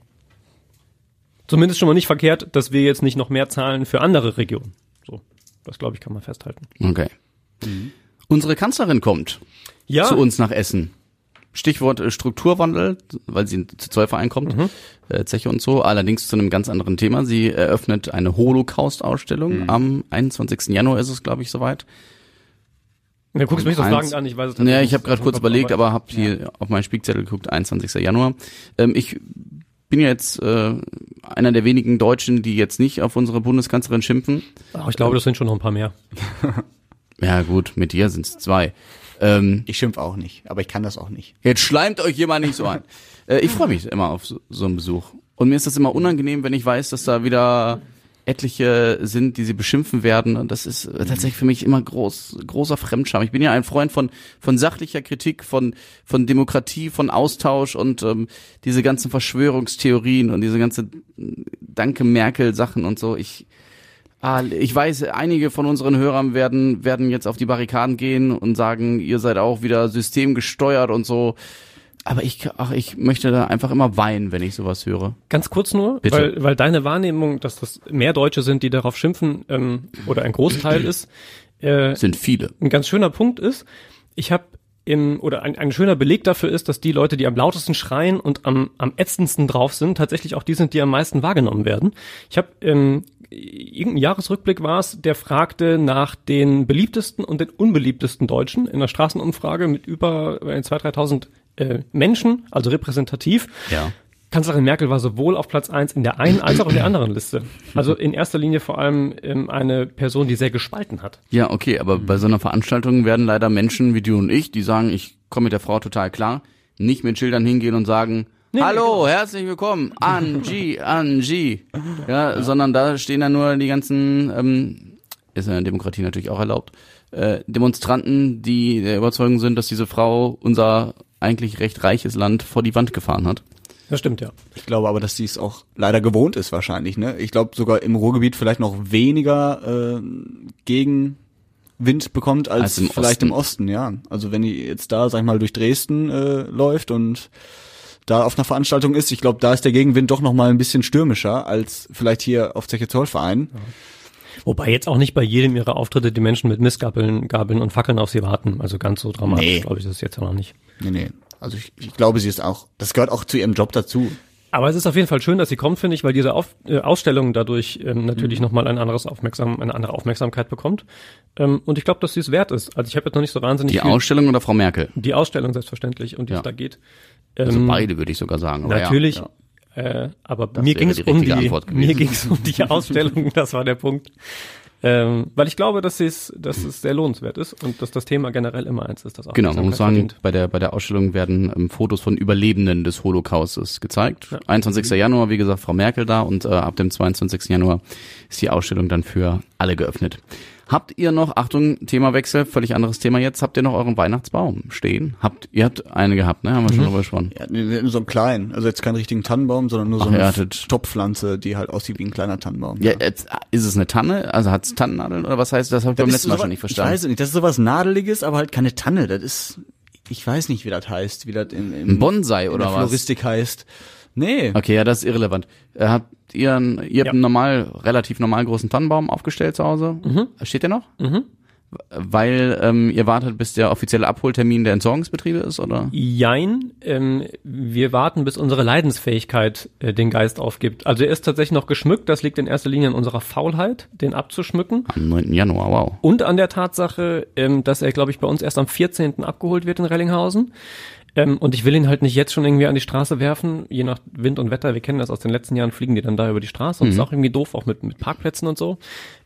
Zumindest schon mal nicht verkehrt, dass wir jetzt nicht noch mehr zahlen für andere Regionen. So, das glaube ich, kann man festhalten. Okay. Unsere Kanzlerin kommt Ja, zu uns nach Essen. Stichwort äh, Strukturwandel, weil sie zu Zollverein kommt, Mhm. äh, Zeche und so. Allerdings zu einem ganz anderen Thema. Sie eröffnet eine Holocaust-Ausstellung. Mhm. Am 21. Januar ist es, glaube ich, soweit. Ja, guckst mich so fragend an, ich weiß es Ja, tatsächlich ich habe gerade kurz überlegt, aber habe hier auf meinen Spickzettel geguckt, 21. Januar. Ähm, ich bin ja jetzt äh, einer der wenigen Deutschen, die jetzt nicht auf unsere Bundeskanzlerin schimpfen. Ach, ich glaube, das sind schon noch ein paar mehr. [laughs] Ja gut, mit dir sind es zwei. Ähm, Ich schimpf auch nicht, aber ich kann das auch nicht. jetzt schleimt euch jemand nicht so ein. [laughs] äh, ich freue mich immer auf so, so einen Besuch. Und mir ist das immer unangenehm, wenn ich weiß, dass da wieder etliche sind, die sie beschimpfen werden. Und das ist äh, tatsächlich für mich immer groß, großer Fremdscham. Ich bin ja ein Freund von, von sachlicher Kritik, von, von Demokratie, von Austausch und ähm, diese ganzen Verschwörungstheorien und diese ganze äh, Danke Merkel Sachen und so. Ich, Ah, ich weiß, einige von unseren Hörern werden, werden jetzt auf die Barrikaden gehen und sagen, ihr seid auch wieder systemgesteuert und so. Aber ich, ach, ich möchte da einfach immer weinen, wenn ich sowas höre. Ganz kurz nur, Bitte. weil, weil deine Wahrnehmung, dass das mehr Deutsche sind, die darauf schimpfen, ähm, oder ein Großteil [clears throat] ist, äh, sind viele. ein ganz schöner Punkt ist, ich habe im, oder ein, ein schöner Beleg dafür ist, dass die Leute, die am lautesten schreien und am, am ätzendsten drauf sind, tatsächlich auch die sind, die am meisten wahrgenommen werden. Ich habe ähm, irgendein Jahresrückblick war es, der fragte nach den beliebtesten und den unbeliebtesten Deutschen in einer Straßenumfrage mit über äh, 2.000, 3.000 äh, Menschen, also repräsentativ. Ja. Kanzlerin Merkel war sowohl auf Platz eins in der einen als auch in der anderen Liste. Also in erster Linie vor allem ähm, eine Person, die sehr gespalten hat. Ja, okay, aber bei so einer Veranstaltung werden leider Menschen wie du und ich, die sagen, ich komme mit der Frau total klar, nicht mit Schildern hingehen und sagen, Hallo, herzlich willkommen, Angie, Angie. Ja, sondern da stehen dann nur die ganzen, ähm, ist in der Demokratie natürlich auch erlaubt, äh, Demonstranten, die der Überzeugung sind, dass diese Frau unser eigentlich recht reiches Land vor die Wand gefahren hat. Das stimmt, ja. Ich glaube aber, dass sie es auch leider gewohnt ist wahrscheinlich. Ne? Ich glaube sogar im Ruhrgebiet vielleicht noch weniger äh, Gegenwind bekommt als, Als im vielleicht Osten. im Osten. Ja, also wenn die jetzt da, sag ich mal, durch Dresden äh, läuft und da auf einer Veranstaltung ist, ich glaube, da ist der Gegenwind doch noch mal ein bisschen stürmischer als vielleicht hier auf Zeche Zollverein. Wobei jetzt auch nicht bei jedem ihrer Auftritte die Menschen mit Missgabeln Gabeln und Fackeln auf sie warten. Also ganz so dramatisch, Nee. glaube ich, ist es jetzt ja noch nicht. Nee, nee. Also ich, ich glaube, sie ist auch, das gehört auch zu ihrem Job dazu. Aber es ist auf jeden Fall schön, dass sie kommt, finde ich, weil diese auf, äh, Ausstellung dadurch ähm, natürlich Mhm. nochmal ein anderes Aufmerksam, eine andere Aufmerksamkeit bekommt. Ähm, und ich glaube, dass sie es wert ist. Also ich habe jetzt noch nicht so wahnsinnig Die viel, Ausstellung oder Frau Merkel? die Ausstellung selbstverständlich und die Ja. es da geht. Also Ähm, beide würde ich sogar sagen. aber Natürlich. Ja. Äh, aber Das mir ging es um die, mir ging es um die Ausstellung, das war der Punkt. Ähm, weil ich glaube, dass es, dass es sehr lohnenswert ist und dass das Thema generell immer eins ist, das auch Genau, man muss sagen, verdient. bei der, bei der Ausstellung werden ähm, Fotos von Überlebenden des Holocaustes gezeigt. Ja. 21. Januar, wie gesagt, Frau Merkel da und äh, ab dem 22. Januar ist die Ausstellung dann für alle geöffnet. Habt ihr noch, Achtung, Themawechsel, völlig anderes Thema jetzt, habt ihr noch euren Weihnachtsbaum stehen? Habt, ihr habt eine gehabt, ne? Haben wir schon drüber gesprochen. Ja, so einen kleinen, also jetzt keinen richtigen Tannenbaum, sondern nur so Ach, eine Topfpflanze, die halt aussieht wie ein kleiner Tannenbaum. Ja, jetzt, ist es eine Tanne? Also hat's Tannennadeln oder was heißt das? Hab ich beim ist letzten Mal schon nicht verstanden. Ich weiß nicht, das ist sowas Nadeliges, aber halt keine Tanne. Das ist, ich weiß nicht, wie das heißt, wie das in, in, Bonsai in oder der was? Floristik heißt. Nee. Okay, ja, das ist irrelevant. Äh, habt ihr, einen, ihr habt Ja. einen normal, relativ normal großen Tannenbaum aufgestellt zu Hause? Steht der noch? Mhm. Weil ähm, ihr wartet, bis der offizielle Abholtermin der Entsorgungsbetriebe ist, oder? Jein, ähm, wir warten, bis unsere Leidensfähigkeit äh, den Geist aufgibt. Also er ist tatsächlich noch geschmückt, das liegt in erster Linie an unserer Faulheit, den abzuschmücken. Am 9. Januar, wow. Und an der Tatsache, ähm, dass er, glaube ich, bei uns erst am 14. abgeholt wird in Rellinghausen. Ähm, und ich will ihn halt nicht jetzt schon irgendwie an die Straße werfen, je nach Wind und Wetter. Wir kennen das aus den letzten Jahren, fliegen die dann da über die Straße. Und ist auch irgendwie doof, auch mit, mit Parkplätzen und so.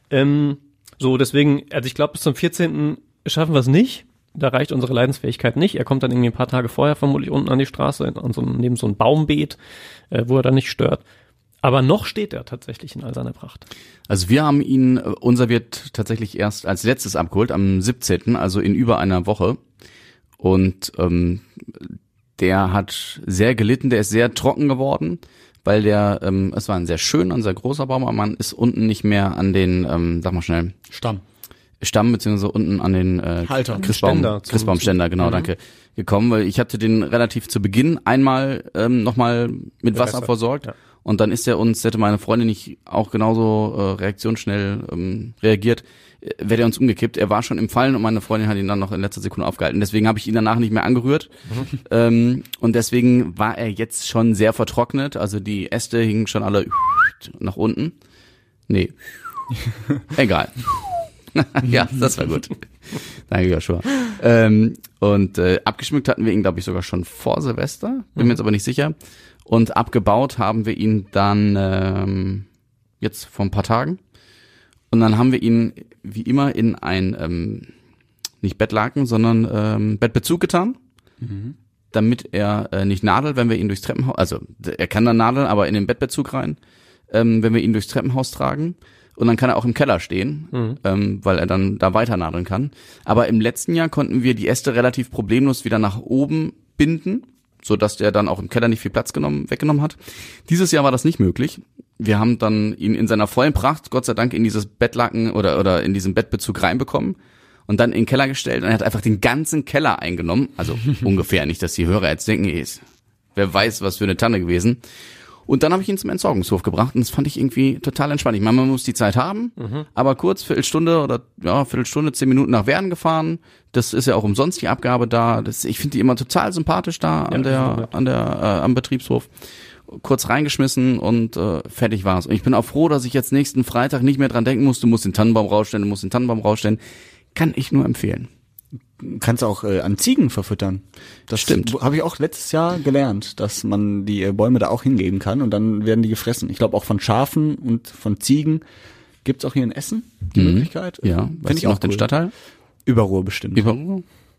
Ähm, so, deswegen, also ich glaube, bis zum 14. schaffen wir es nicht. Da reicht unsere Leidensfähigkeit nicht. Er kommt dann irgendwie ein paar Tage vorher vermutlich unten an die Straße, an so, einem- neben so einem Baumbeet, äh, wo er dann nicht stört. Aber noch steht er tatsächlich in all seiner Pracht. Also wir haben ihn, äh, unser wird tatsächlich erst als letztes abgeholt, am 17., also in über einer Woche. Und ähm, der hat sehr gelitten, der ist sehr trocken geworden, weil der, ähm, es war ein sehr schöner, ein sehr großer Baum, aber man ist unten nicht mehr an den, ähm, sag mal schnell, Stamm. Stamm beziehungsweise unten an den äh, Halter. Christbaum, Ständer Christbaumständer, genau, danke, gekommen, weil ich hatte den relativ zu Beginn einmal ähm, nochmal mit Wasser Wasser, versorgt ja. Und dann ist er uns, hätte meine Freundin nicht auch genauso äh, reaktionsschnell ähm, reagiert, äh, wäre er uns umgekippt. Er war schon im Fallen und meine Freundin hat ihn dann noch in letzter Sekunde aufgehalten. Deswegen habe ich ihn danach nicht mehr angerührt ähm, und deswegen war er jetzt schon sehr vertrocknet. Also die Äste hingen schon alle nach unten. Nee, [laughs] egal. [laughs] ja, das war gut. Danke, Joshua. Ähm, und äh, abgeschmückt hatten wir ihn, glaube ich, sogar schon vor Silvester. Bin mir jetzt aber nicht sicher. Und abgebaut haben wir ihn dann ähm, jetzt vor ein paar Tagen. Und dann haben wir ihn wie immer in ein, ähm, nicht Bettlaken, sondern ähm, Bettbezug getan. Damit er äh, nicht nadelt, wenn wir ihn durchs Treppenhaus, also er kann dann nadeln, aber in den Bettbezug rein, ähm, wenn wir ihn durchs Treppenhaus tragen. Und dann kann er auch im Keller stehen, ähm, weil er dann da weiter nadeln kann. Aber im letzten Jahr konnten wir die Äste relativ problemlos wieder nach oben binden, so dass der dann auch im Keller nicht viel Platz genommen, weggenommen hat. Dieses Jahr war das nicht möglich. Wir haben dann ihn in seiner vollen Pracht, Gott sei Dank, in dieses Bettlaken oder, oder in diesen Bettbezug reinbekommen und dann in den Keller gestellt und er hat einfach den ganzen Keller eingenommen. Also [laughs] ungefähr nicht, dass die Hörer jetzt denken, ey, ist, wer weiß, was für eine Tanne gewesen. Und dann habe ich ihn zum Entsorgungshof gebracht und das fand ich irgendwie total entspannt. Ich meine, man muss die Zeit haben, aber kurz, Viertelstunde oder ja, Viertelstunde, zehn Minuten nach Werden gefahren. Das ist ja auch umsonst die Abgabe da. Das, ich finde die immer total sympathisch da an sind der, an der, äh, am Betriebshof. Kurz reingeschmissen und äh, fertig war's. Und ich bin auch froh, dass ich jetzt nächsten Freitag nicht mehr dran denken muss, du musst den Tannenbaum rausstellen, du musst den Tannenbaum rausstellen. Kann ich nur empfehlen. Kannst auch äh, an Ziegen verfüttern. Das Stimmt. Habe ich auch letztes Jahr gelernt, dass man die äh, Bäume da auch hingeben kann und dann werden die gefressen. Ich glaube auch von Schafen und von Ziegen gibt's auch hier in Essen die Möglichkeit. Mhm. Ja, Finde ich auch den cool. Stadtteil? Überruhr bestimmt, Über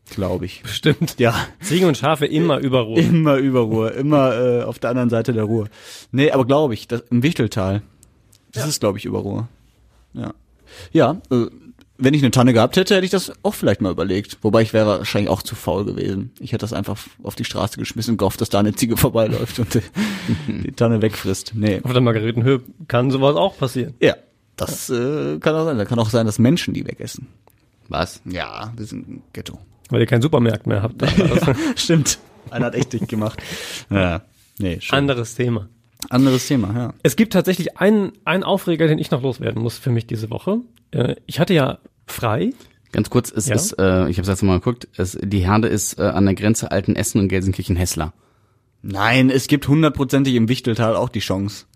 glaube ich. Stimmt. Ja, Ziegen und Schafe immer überruhr. immer Überruhr, immer äh, auf der anderen Seite der Ruhr. Nee, aber glaube ich, das, im Wichteltal. Das ist, glaube ich, Überruhr. Ja. Ja, äh, wenn ich eine Tanne gehabt hätte, hätte ich das auch vielleicht mal überlegt. Wobei ich wäre wahrscheinlich auch zu faul gewesen. Ich hätte das einfach auf die Straße geschmissen und gehofft, dass da eine Ziege [laughs] vorbeiläuft und die, [laughs] die Tanne wegfrisst. Nee. Auf der Margaretenhöhe kann sowas auch passieren. Ja, das äh, kann auch sein. Da kann auch sein, dass Menschen die wegessen. was? Ja, wir sind ein Ghetto. Weil ihr keinen Supermarkt mehr habt. [laughs] Also, Stimmt. Einer hat echt dicht gemacht. Ja. Nee, schon. anderes Thema. Anderes Thema, ja. Es gibt tatsächlich einen, einen Aufreger, den ich noch loswerden muss für mich diese Woche. Äh, ich hatte ja frei. Ganz kurz, es Ja? ist, äh, ich habe jetzt mal geguckt, es, die Herde ist äh, an der Grenze Alten Essen und Gelsenkirchen-Hessler. Nein, es gibt hundertprozentig im Wichteltal auch die Chance.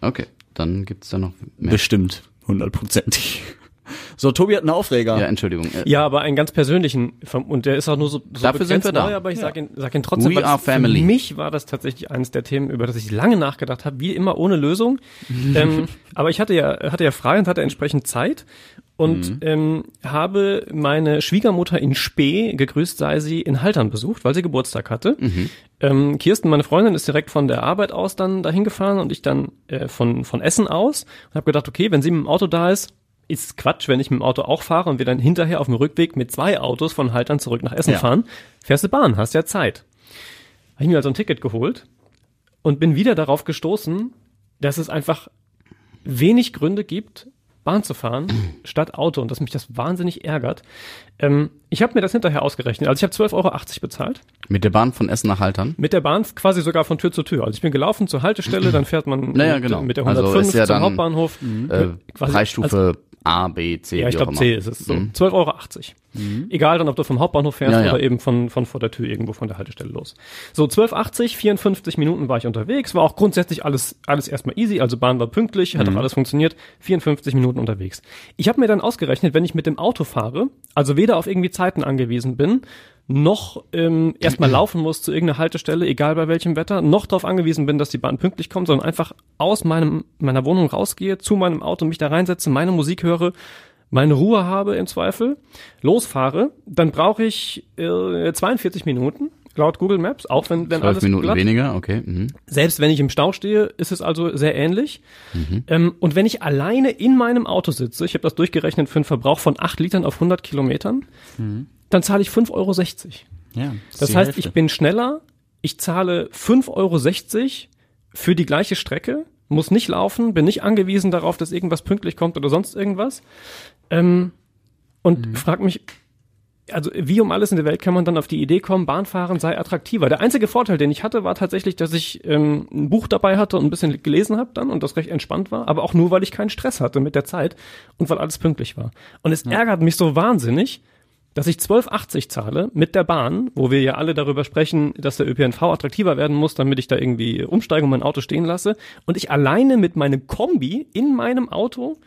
Okay, dann gibt's da noch mehr. Bestimmt. Hundertprozentig. So, Tobi hat einen Aufreger. ja, Entschuldigung. Äh, Ja, aber einen ganz persönlichen und der ist auch nur so, so Dafür sind wir da. neu, aber ich sag ihn, sag ihn trotzdem, We weil are family. für mich war das tatsächlich eines der Themen, über das ich lange nachgedacht habe, wie immer ohne Lösung. [laughs] ähm, aber ich hatte ja hatte ja frei und hatte entsprechend Zeit und Mhm. ähm, habe meine Schwiegermutter in Spee, gegrüßt sei sie, in Haltern besucht, weil sie Geburtstag hatte. Mhm. Ähm, Kirsten, meine Freundin, ist direkt von der Arbeit aus dann dahin gefahren und ich dann äh, von, von Essen aus und habe gedacht, okay, wenn sie mit dem Auto da ist, ist Quatsch, wenn ich mit dem Auto auch fahre und wir dann hinterher auf dem Rückweg mit zwei Autos von Haltern zurück nach Essen Ja. fahren. Fährst du Bahn, hast ja Zeit. Habe ich mir also ein Ticket geholt und bin wieder darauf gestoßen, dass es einfach wenig Gründe gibt, Bahn zu fahren [clears throat] statt Auto und dass mich das wahnsinnig ärgert. Ähm, ich habe mir das hinterher ausgerechnet. Also ich habe 12,80 Euro bezahlt. Mit der Bahn von Essen nach Haltern. Mit der Bahn quasi sogar von Tür zu Tür. Also ich bin gelaufen zur Haltestelle, dann fährt man [clears throat] Naja, mit, genau. mit der Also 105 ist ja zum dann, Hauptbahnhof. Äh, Quasi- Preisstufe A, B, C, Ja, ich glaube. C ist es. So. Mhm. 12,80 Euro. Egal dann, ob du vom Hauptbahnhof fährst Ja, ja. oder eben von, von vor der Tür irgendwo von der Haltestelle los. So, 12,80, 54 Minuten war ich unterwegs. War auch grundsätzlich alles, alles erstmal easy. Also Bahn war pünktlich, hat auch alles funktioniert. 54 Minuten unterwegs. Ich habe mir dann ausgerechnet, wenn ich mit dem Auto fahre, also weder auf irgendwie Zeiten angewiesen bin, noch ähm, erstmal [clears throat] laufen muss zu irgendeiner Haltestelle, egal bei welchem Wetter, noch darauf angewiesen bin, dass die Bahn pünktlich kommt, sondern einfach aus meinem, meiner Wohnung rausgehe, zu meinem Auto mich da reinsetze, meine Musik höre, meine Ruhe habe im Zweifel, losfahre, dann brauche ich äh, 42 Minuten laut Google Maps, auch wenn, wenn Zwölf alles Minuten glatt weniger, okay. Mhm. selbst wenn ich im Stau stehe, ist es also sehr ähnlich. Ähm, und wenn ich alleine in meinem Auto sitze, ich habe das durchgerechnet für einen Verbrauch von 8 Litern auf 100 Kilometern, dann zahle ich 5,60 Euro. Ja, Das heißt, ich bin schneller, ich zahle 5,60 Euro für die gleiche Strecke, muss nicht laufen, bin nicht angewiesen darauf, dass irgendwas pünktlich kommt oder sonst irgendwas. Ähm, Und frag mich, also wie um alles in der Welt kann man dann auf die Idee kommen, Bahnfahren sei attraktiver. Der einzige Vorteil, den ich hatte, war tatsächlich, dass ich ähm, ein Buch dabei hatte und ein bisschen gelesen habe dann und das recht entspannt war, aber auch nur, weil ich keinen Stress hatte mit der Zeit und weil alles pünktlich war. Und es ärgert mich so wahnsinnig, dass ich 12,80 zahle mit der Bahn, wo wir ja alle darüber sprechen, dass der ÖPNV attraktiver werden muss, damit ich da irgendwie umsteige und mein Auto stehen lasse. Und ich alleine mit meinem Kombi in meinem Auto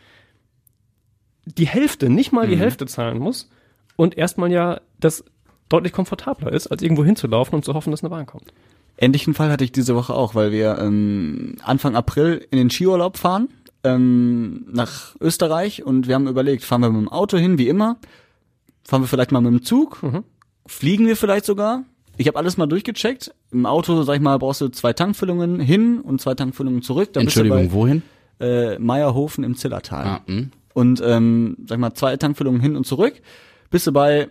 die Hälfte, nicht mal die Hälfte zahlen muss und erstmal ja das deutlich komfortabler ist, als irgendwo hinzulaufen und zu hoffen, dass eine Bahn kommt. Ähnlichen Fall hatte ich diese Woche auch, weil wir ähm, Anfang April in den Skiurlaub fahren ähm, nach Österreich und wir haben überlegt, fahren wir mit dem Auto hin, wie immer, fahren wir vielleicht mal mit dem Zug, fliegen wir vielleicht sogar. Ich habe alles mal durchgecheckt. Im Auto, sag ich mal, brauchst du zwei Tankfüllungen hin und zwei Tankfüllungen zurück. Dann Entschuldigung, bei, wohin? äh, Meierhofen im Zillertal. Ah, hm. Und ähm, sag ich mal, zwei Tankfüllungen hin und zurück, bist du bei,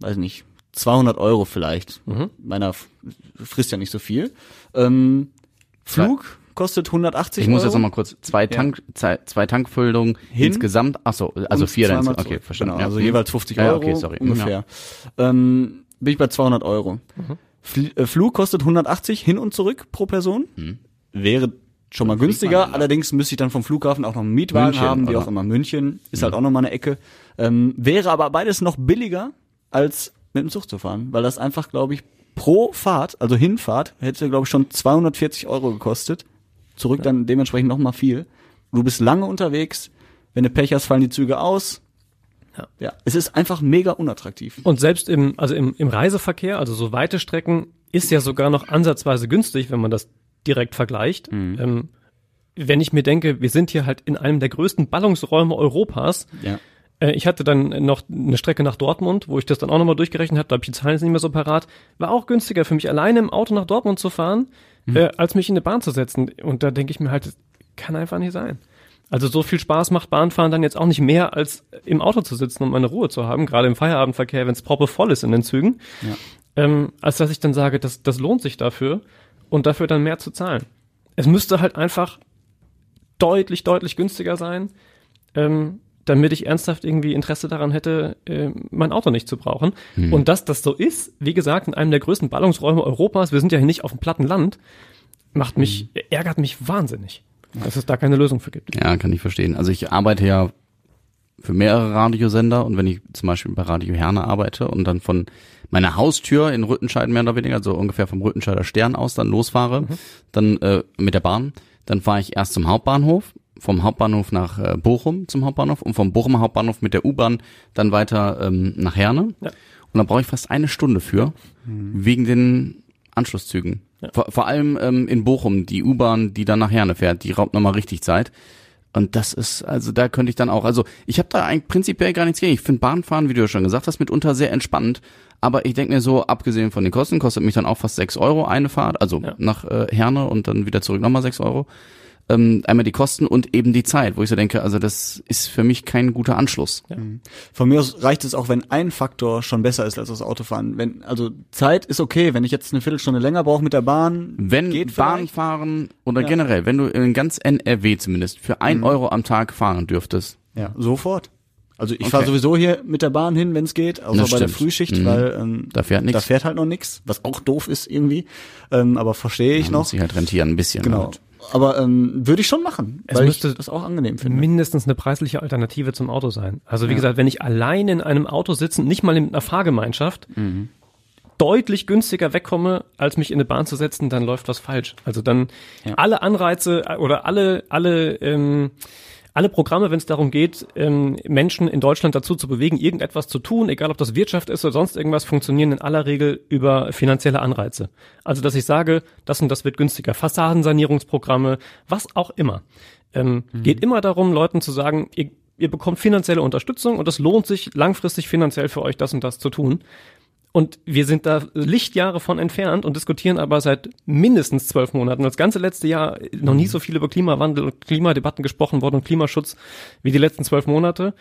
weiß nicht, 200 Euro vielleicht. Meiner f- frisst ja nicht so viel. Ähm, Flug kostet 180 Ich muss Euro. jetzt noch mal kurz zwei Tank, zwei, zwei Tankfüllungen Hin? insgesamt. Ach so, also Und vier dann. Okay, verstanden. Genau, ja. also jeweils 50 Ja, Euro okay, sorry. Hm, ungefähr. Ähm, bin ich bei 200 Euro. Mhm. Fl äh, Flug kostet 180 hin und zurück pro Person. Wäre schon mal günstiger. Mhm. Allerdings müsste ich dann vom Flughafen auch noch einen Mietwagen München, haben, wie oder? auch immer. München ist halt auch noch mal eine Ecke. Ähm, wäre aber beides noch billiger, als mit dem Zug zu fahren, weil das einfach, glaube ich, pro Fahrt, also Hinfahrt, hätte, glaube ich, schon 240 Euro gekostet. Zurück dann dementsprechend noch mal viel. Du bist lange unterwegs. Wenn du Pech hast, fallen die Züge aus. Ja. Ja, es ist einfach mega unattraktiv. Und selbst im, also im, im Reiseverkehr, also so weite Strecken, ist ja sogar noch ansatzweise günstig, wenn man das direkt vergleicht. Ähm, wenn ich mir denke, wir sind hier halt in einem der größten Ballungsräume Europas. Ja. Äh, ich hatte dann noch eine Strecke nach Dortmund, wo ich das dann auch nochmal durchgerechnet habe, da habe ich die Zahlen nicht mehr so parat. War auch günstiger für mich, alleine im Auto nach Dortmund zu fahren, äh, als mich in eine Bahn zu setzen. Und da denke ich mir halt, das kann einfach nicht sein. Also so viel Spaß macht Bahnfahren dann jetzt auch nicht mehr, als im Auto zu sitzen und meine Ruhe zu haben, gerade im Feierabendverkehr, wenn es voll ist in den Zügen, Ja. ähm, als dass ich dann sage, das, das lohnt sich dafür und dafür dann mehr zu zahlen. Es müsste halt einfach deutlich, deutlich günstiger sein, ähm, damit ich ernsthaft irgendwie Interesse daran hätte, äh, mein Auto nicht zu brauchen. Und dass das so ist, wie gesagt, in einem der größten Ballungsräume Europas, wir sind ja hier nicht auf dem platten Land, macht mich, ärgert mich wahnsinnig, dass es da keine Lösung für gibt. Ja, kann ich verstehen. Also ich arbeite ja für mehrere Radiosender und wenn ich zum Beispiel bei Radio Herne arbeite und dann von meiner Haustür in Rüttenscheid mehr oder weniger, so ungefähr vom Rüttenscheider Stern aus dann losfahre, dann äh, mit der Bahn, dann fahre ich erst zum Hauptbahnhof, vom Hauptbahnhof nach äh, Bochum zum Hauptbahnhof und vom Bochumer Hauptbahnhof mit der U-Bahn dann weiter ähm, nach Herne. Ja. Und da brauche ich fast eine Stunde für, wegen den Anschlusszügen. Vor, vor allem ähm, in Bochum, die U-Bahn, die dann nach Herne fährt, die raubt nochmal richtig Zeit. Und das ist, also da könnte ich dann auch, also ich habe da eigentlich prinzipiell gar nichts gegen. Ich finde Bahnfahren, wie du ja schon gesagt hast, mitunter sehr entspannend. Aber ich denke mir so, abgesehen von den Kosten, kostet mich dann auch fast sechs Euro eine Fahrt, also Ja. nach äh, Herne und dann wieder zurück nochmal sechs Euro. Ähm, einmal die Kosten und eben die Zeit, wo ich so denke, also das ist für mich kein guter Anschluss. Von mir aus reicht es auch, wenn ein Faktor schon besser ist als das Autofahren. Wenn, also Zeit ist okay, wenn ich jetzt eine Viertelstunde länger brauche mit der Bahn, Wenn geht Bahn vielleicht. fahren oder Ja. generell, wenn du in ganz NRW zumindest für ein Euro am Tag fahren dürftest, Ja, sofort. Also ich Okay. fahre sowieso hier mit der Bahn hin, wenn es geht, außer bei der. Frühschicht, Mhm. weil ähm, Da fährt nix. Da fährt halt noch nix, was auch doof ist irgendwie. Ähm, aber verstehe ich dann noch. muss ich halt rentieren ein bisschen. Genau. Halt. Aber ähm, würde ich schon machen, Es weil müsste ich das auch angenehm finde. mindestens eine preisliche Alternative zum Auto sein. Also wie gesagt, wenn ich allein in einem Auto sitzen, nicht mal in einer Fahrgemeinschaft, deutlich günstiger wegkomme, als mich in eine Bahn zu setzen, dann läuft was falsch. Also dann Ja. alle Anreize äh, oder alle alle ähm, alle Programme, wenn es darum geht, ähm, Menschen in Deutschland dazu zu bewegen, irgendetwas zu tun, egal ob das Wirtschaft ist oder sonst irgendwas, funktionieren in aller Regel über finanzielle Anreize. Also dass ich sage, das und das wird günstiger, Fassadensanierungsprogramme, was auch immer. Ähm, Geht immer darum, Leuten zu sagen, ihr, ihr bekommt finanzielle Unterstützung und es lohnt sich langfristig finanziell für euch das und das zu tun. Und wir sind da Lichtjahre von entfernt und diskutieren aber seit mindestens zwölf Monaten, das ganze letzte Jahr noch nie so viel über Klimawandel und Klimadebatten gesprochen worden und Klimaschutz wie die letzten zwölf Monate.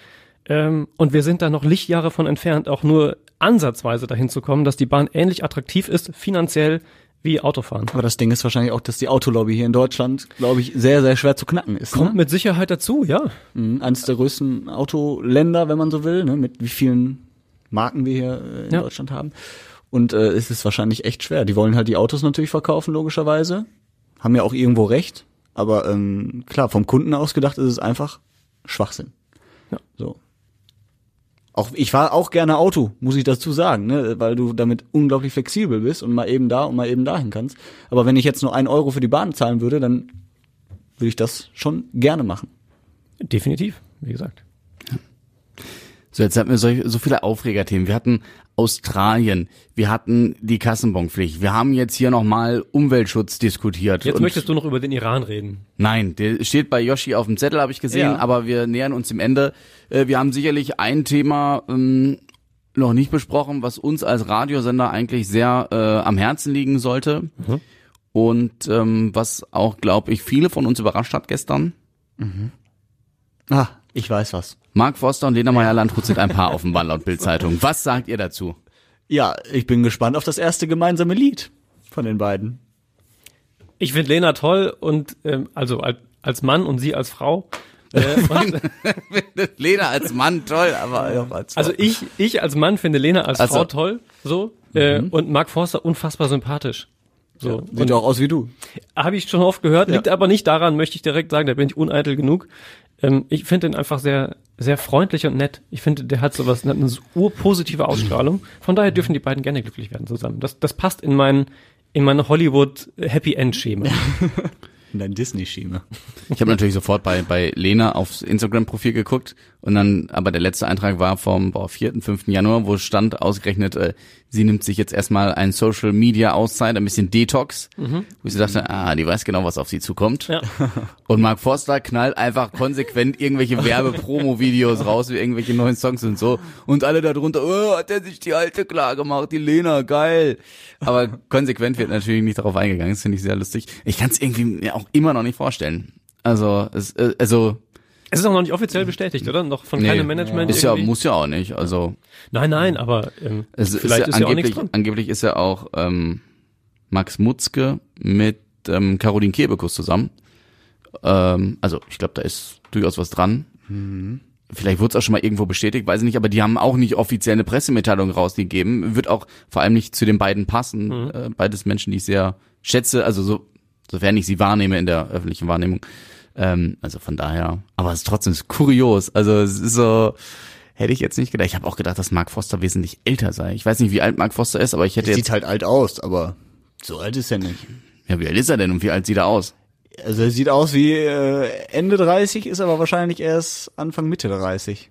Ähm, und wir sind da noch Lichtjahre von entfernt, auch nur ansatzweise dahin zu kommen, dass die Bahn ähnlich attraktiv ist, finanziell wie Autofahren. Aber das Ding ist wahrscheinlich auch, dass die Autolobby hier in Deutschland, glaube ich, sehr, sehr schwer zu knacken ist. Kommt ne? mit Sicherheit dazu, ja. Mhm, Eines der größten Autoländer, wenn man so will, ne? mit wie vielen Marken wir hier äh, in Ja. Deutschland haben. Und äh, es ist wahrscheinlich echt schwer. Die wollen halt die Autos natürlich verkaufen, logischerweise. Haben ja auch irgendwo recht. Aber ähm, klar, vom Kunden aus gedacht ist es einfach Schwachsinn. Ja. So. Auch ich fahre auch gerne Auto, muss ich dazu sagen, ne? weil du damit unglaublich flexibel bist und mal eben da und mal eben dahin kannst. Aber wenn ich jetzt nur einen Euro für die Bahn zahlen würde, dann würde ich das schon gerne machen. Definitiv, wie gesagt. So, jetzt hatten wir solch, so viele Aufregerthemen. Wir hatten Australien, wir hatten die Kassenbonpflicht, wir haben jetzt hier nochmal Umweltschutz diskutiert. Jetzt Und- möchtest du noch über den Iran reden. Nein, der steht bei Yoshi auf dem Zettel, habe ich gesehen, Ja. aber wir nähern uns dem Ende. Äh, wir haben sicherlich ein Thema ähm, noch nicht besprochen, was uns als Radiosender eigentlich sehr äh, am Herzen liegen sollte. Und ähm, was auch, glaube ich, viele von uns überrascht hat gestern. Ah, ich weiß was. Mark Forster und Lena Meyer-Landrut sind ein Paar offenbar laut Bildzeitung. Was sagt ihr dazu? Ja, ich bin gespannt auf das erste gemeinsame Lied von den beiden. Ich finde Lena toll und ähm, also als, als Mann und sie als Frau. Äh, [laughs] und, Lena als Mann toll, aber auch als also ich, ich als Mann finde Lena als Also- Frau toll, so äh, und Mark Forster unfassbar sympathisch. So Sieht auch aus wie du. habe ich schon oft gehört, liegt aber nicht daran, möchte ich direkt sagen, da bin ich uneitel genug. Ähm, ich finde ihn einfach sehr, sehr freundlich und nett. Ich finde, der hat sowas, eine urpositive Ausstrahlung. Von daher dürfen die beiden gerne glücklich werden zusammen. Das, das passt in mein, in mein Hollywood Happy End Schema. In [laughs] dein Disney-Schema. Ich habe natürlich sofort bei, bei Lena aufs Instagram-Profil geguckt und dann, aber der letzte Eintrag war vom boah, 4., 5. Januar, wo stand ausgerechnet, äh, sie nimmt sich jetzt erstmal ein Social Media Auszeit, ein bisschen Detox, wo ich so dachte, ah, die weiß genau, was auf sie zukommt. Ja. [laughs] Und Mark Forster knallt einfach konsequent irgendwelche Werbe-Promo-Videos raus, wie irgendwelche neuen Songs und so. Und alle darunter, oh, hat er sich die alte klar gemacht, die Lena, geil. Aber konsequent wird natürlich nicht darauf eingegangen, das finde ich sehr lustig. Ich kann es irgendwie auch immer noch nicht vorstellen. Also, es, äh, also, Es ist auch noch nicht offiziell bestätigt, oder? Noch von keinem Management. ist ja, irgendwie? muss ja auch nicht. Also, Nein, nein, aber ähm, es vielleicht ist ist ja ja auch nichts angeblich, dran. angeblich ist ja auch ähm, Max Mutzke mit ähm, Caroline Kebekus zusammen. Ähm, also ich glaube, da ist durchaus was dran. Vielleicht wurde es auch schon mal irgendwo bestätigt, weiß ich nicht, aber die haben auch nicht offiziell eine Pressemitteilung rausgegeben. Wird auch vor allem nicht zu den beiden passen. Äh, beides Menschen, die ich sehr schätze, also so, sofern ich sie wahrnehme in der öffentlichen Wahrnehmung. Ähm, also von daher, aber es ist trotzdem kurios. Also es ist so, hätte ich jetzt nicht gedacht. Ich habe auch gedacht, dass Mark Foster wesentlich älter sei. Ich weiß nicht, wie alt Mark Foster ist, aber ich hätte jetzt. Sieht halt alt aus, aber so alt ist er nicht. Ja, wie alt ist er denn und wie alt sieht er aus? Also er sieht aus wie äh, Ende 30, ist aber wahrscheinlich erst Anfang Mitte 30.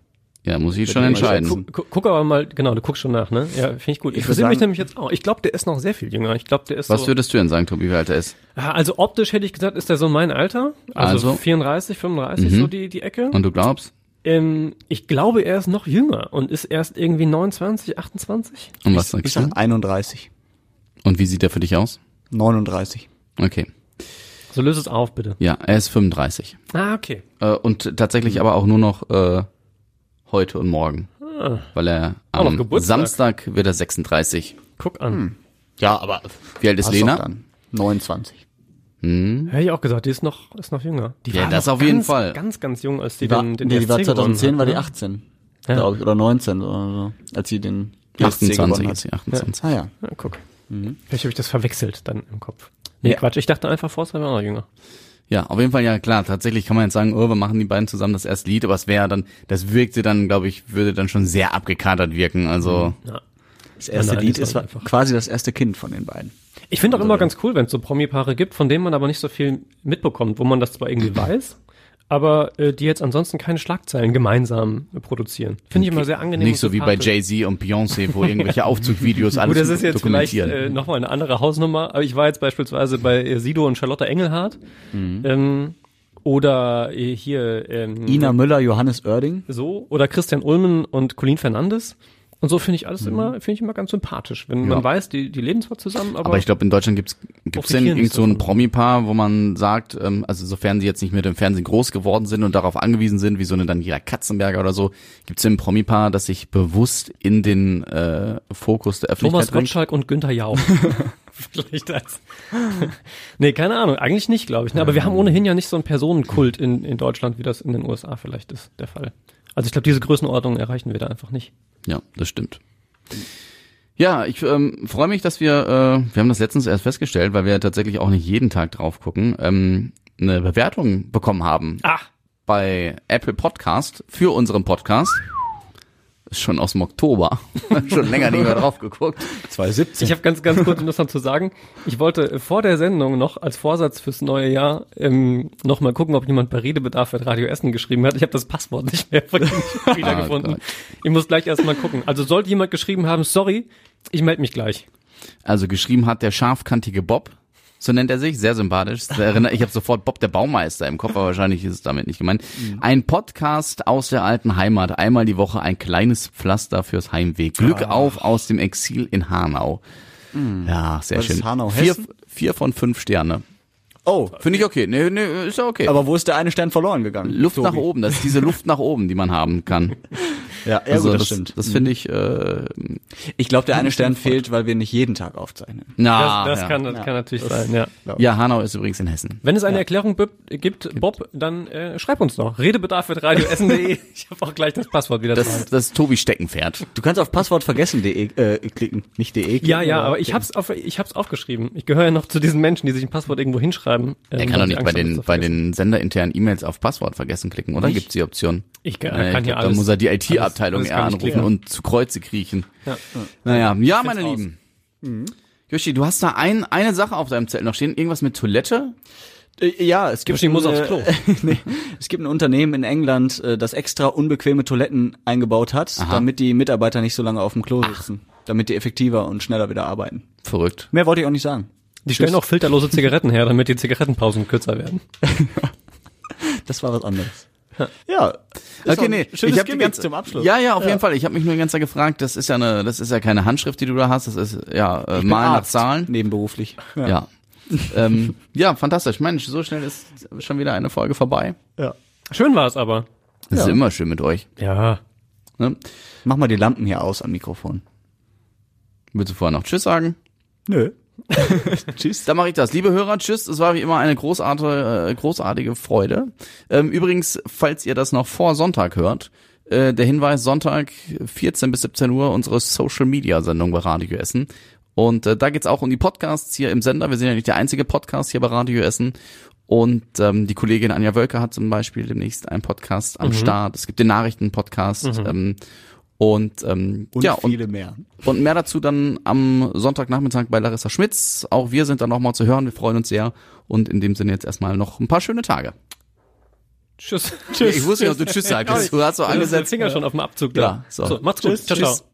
Ja, muss ich schon ich entscheiden. schätzen. Guck, guck aber mal, genau, du guckst schon nach, ne? Ja, finde ich gut. Ich würd interessiere mich nämlich jetzt auch. Ich glaube, der ist noch sehr viel jünger. Ich glaube, der ist Was so. würdest du denn sagen, Tobi, wie alt er ist? Ja, also optisch hätte ich gesagt, ist der so mein Alter. Also, Also? 34, 35, Mhm. so die, die Ecke. Und du glaubst? Ähm, ich glaube, er ist noch jünger und ist erst irgendwie 29, 28. Und was Ich sagst du? sag 31, Und wie sieht er für dich aus? 39. Okay. So löse es auf, bitte. Ja, er ist 35. Ah, okay. Äh, und tatsächlich aber auch nur noch äh, heute und morgen. Weil er am. Samstag wird er 36. Guck an. Ja, aber Wie alt ist Lena? dann. 29. Hm? Hätte ich auch gesagt, die ist noch, ist noch jünger. Die Ja, war das auf jeden ganz, Fall. Ganz, ganz jung, als die, Die war, den, den nee, die war SC 2010, gewonnen war hat, die ne? 18, Ja. glaube ich, oder 19 oder so, als sie den ESC 28 gewonnen ist hat. sie, 28. Ah ja. Ja, guck. Vielleicht habe ich das verwechselt dann im Kopf. Nee, Ja. Quatsch, ich dachte einfach, Forster war noch jünger. Ja, auf jeden Fall, ja klar, tatsächlich kann man jetzt sagen, oh, wir machen die beiden zusammen das erste Lied, aber es wäre dann, das wirkte dann, glaube ich, würde dann schon sehr abgekatert wirken. Also, Ja. Das erste Nein, Lied ist ist einfach- quasi das erste Kind von den beiden. Ich finde auch immer ganz cool, wenn es so Promi-Paare gibt, von denen man aber nicht so viel mitbekommt, wo man das zwar irgendwie [laughs] weiß, aber äh, die jetzt ansonsten keine Schlagzeilen gemeinsam produzieren. Finde ich immer sehr angenehm. nicht so wie bei. Jay-Z und Beyoncé, wo irgendwelche [laughs] Aufzugvideos alles Gut, das ist jetzt vielleicht dokumentieren. äh, nochmal eine andere Hausnummer, aber ich war jetzt beispielsweise bei äh, Sido und Charlotte Engelhardt Mhm. ähm, oder äh, hier ähm, Ina Müller, Johannes Oerding. so oder Christian Ulmen und Colin Fernandes. Und so finde ich alles Mhm. immer, finde ich immer ganz sympathisch, wenn man weiß, die, die leben zwar zusammen, aber, Aber ich glaube, in Deutschland gibt's gibt's denn irgend so ein. Promi-Paar, wo man sagt, ähm, also sofern sie jetzt nicht mit dem Fernsehen groß geworden sind und darauf angewiesen sind, wie so eine Daniela Katzenberger oder so, gibt's denn ein Promi-Paar, das sich bewusst in den äh, Fokus der Öffentlichkeit Thomas? Gottschalk und Günther Jauch. [laughs] Vielleicht als. [laughs] nee, keine Ahnung. Eigentlich nicht, glaube ich. Ne? Aber wir haben ohnehin ja nicht so einen Personenkult in, in Deutschland, wie das in den USA vielleicht ist, der Fall. Also ich glaube, diese Größenordnung erreichen wir da einfach nicht. Ja, das stimmt. Ja, ich ähm, freue mich, dass wir, äh, wir haben das letztens erst festgestellt, weil wir tatsächlich auch nicht jeden Tag drauf gucken, ähm, eine Bewertung bekommen haben Ah, bei Apple Podcast für unseren Podcast. Ist schon aus dem Oktober. [laughs] schon länger nicht mehr drauf geguckt. 2017. ich habe ganz, ganz kurz interessant zu sagen. Ich wollte vor der Sendung noch als Vorsatz fürs neue Jahr ähm, noch mal gucken, ob jemand bei Redebedarf at Radio Essen geschrieben hat. Ich habe das Passwort nicht mehr wiedergefunden. [laughs] Gott. ich muss gleich erstmal gucken. Also sollte jemand geschrieben haben, sorry, ich melde mich gleich. Also geschrieben hat der scharfkantige Bob. So nennt er sich, sehr sympathisch. Erinnert- Ich habe sofort Bob der Baumeister im Kopf, aber wahrscheinlich ist es damit nicht gemeint. Ein Podcast aus der alten Heimat, einmal die Woche ein kleines Pflaster fürs Heimweg. Glück auf aus dem Exil in Hanau. Ja, sehr Was schön. Hanau, vier, Hessen? vier von fünf Sterne. Oh, Finde ich okay. Nee, nee, ist ja okay. aber wo ist der eine Stern verloren gegangen? Luft Tobi? nach oben, das ist diese Luft nach oben, die man haben kann. [laughs] Ja, ja Also gut, das, das, stimmt. das finde ich, äh, Ich glaube, der eine Stern fehlt, weil wir nicht jeden Tag aufzeichnen. na, das das ja. kann, das kann natürlich sein, ja. ja, Hanau ist übrigens in Hessen. Wenn es eine Erklärung gibt, Bob, dann äh, schreib uns doch. Redebedarf at radioessen.de. [laughs] Ich habe auch gleich das Passwort wieder Das, das ist Tobi Steckenpferd. Du kannst auf Passwort vergessen.de äh, klicken, nicht de klicken. Ja, ja, aber ich hab's auf, ich hab's aufgeschrieben. Ich gehöre ja noch zu diesen Menschen, die sich ein Passwort irgendwo hinschreiben. Er ähm, kann doch nicht bei den, bei den senderinternen E-Mails auf Passwort vergessen klicken, oder? Nicht? Gibt's die Option? Ich kann, Naja, kann glaub, alles. Da muss er die IT-Abteilung eher anrufen und zu Kreuze kriechen. Ja. Naja, ja, meine raus. Lieben. Yoshi, du hast da ein, eine Sache auf deinem Zettel noch stehen, irgendwas mit Toilette? Äh, Ja, es gibt Yoshi muss ein, aufs äh, Klo. [laughs] nee, es gibt ein Unternehmen in England, äh, das extra unbequeme Toiletten eingebaut hat, damit die Mitarbeiter nicht so lange auf dem Klo sitzen, damit die effektiver und schneller wieder arbeiten. Verrückt. Mehr wollte ich auch nicht sagen. Die stellen auch filterlose Zigaretten her, damit die Zigarettenpausen kürzer werden. [laughs] Das war was anderes. Ja. ist Okay, nee, Schönes ich habe die Gimmick zum Abschluss. Ja, ja, auf jeden Fall. Ich habe mich nur die ganze Zeit gefragt, das ist ja eine, das ist ja keine Handschrift, die du da hast, das ist ja äh, Ich bin mal nach Zahlen. Nebenberuflich. Ja. ähm, ja, fantastisch. Mensch, so schnell ist schon wieder eine Folge vorbei. ja. Schön war es aber. Das ist Ja. immer schön mit euch. Ja. Ne? Mach mal die Lampen hier aus am Mikrofon. Willst du vorher noch Tschüss sagen? Nö. [laughs] Tschüss. Dann mache ich das. Liebe Hörer, tschüss. Es war wie immer eine großartige, äh, großartige Freude. Ähm, übrigens, falls ihr das noch vor Sonntag hört, äh, der Hinweis, Sonntag 14 bis 17 Uhr unsere Social-Media-Sendung bei Radio Essen. Und äh, da geht's auch um die Podcasts hier im Sender. Wir sind ja nicht der einzige Podcast hier bei Radio Essen. Und ähm, die Kollegin Anja Wölker hat zum Beispiel demnächst einen Podcast am Start. Es gibt den Nachrichten-Podcast. Ähm, und ähm, Und ja, und viele mehr. und mehr dazu dann am Sonntagnachmittag bei Larissa Schmitz. Auch wir sind dann nochmal zu hören. Wir freuen uns sehr. Und in dem Sinne jetzt erstmal noch ein paar schöne Tage. Tschüss. Ich wusste nicht, ob du Tschüss [laughs] sagst. Du hast so angesetzt. Finger schon auf dem Abzug da. Ja, so. so macht's gut. Tschüss. Ciao, ciao. Tschüss.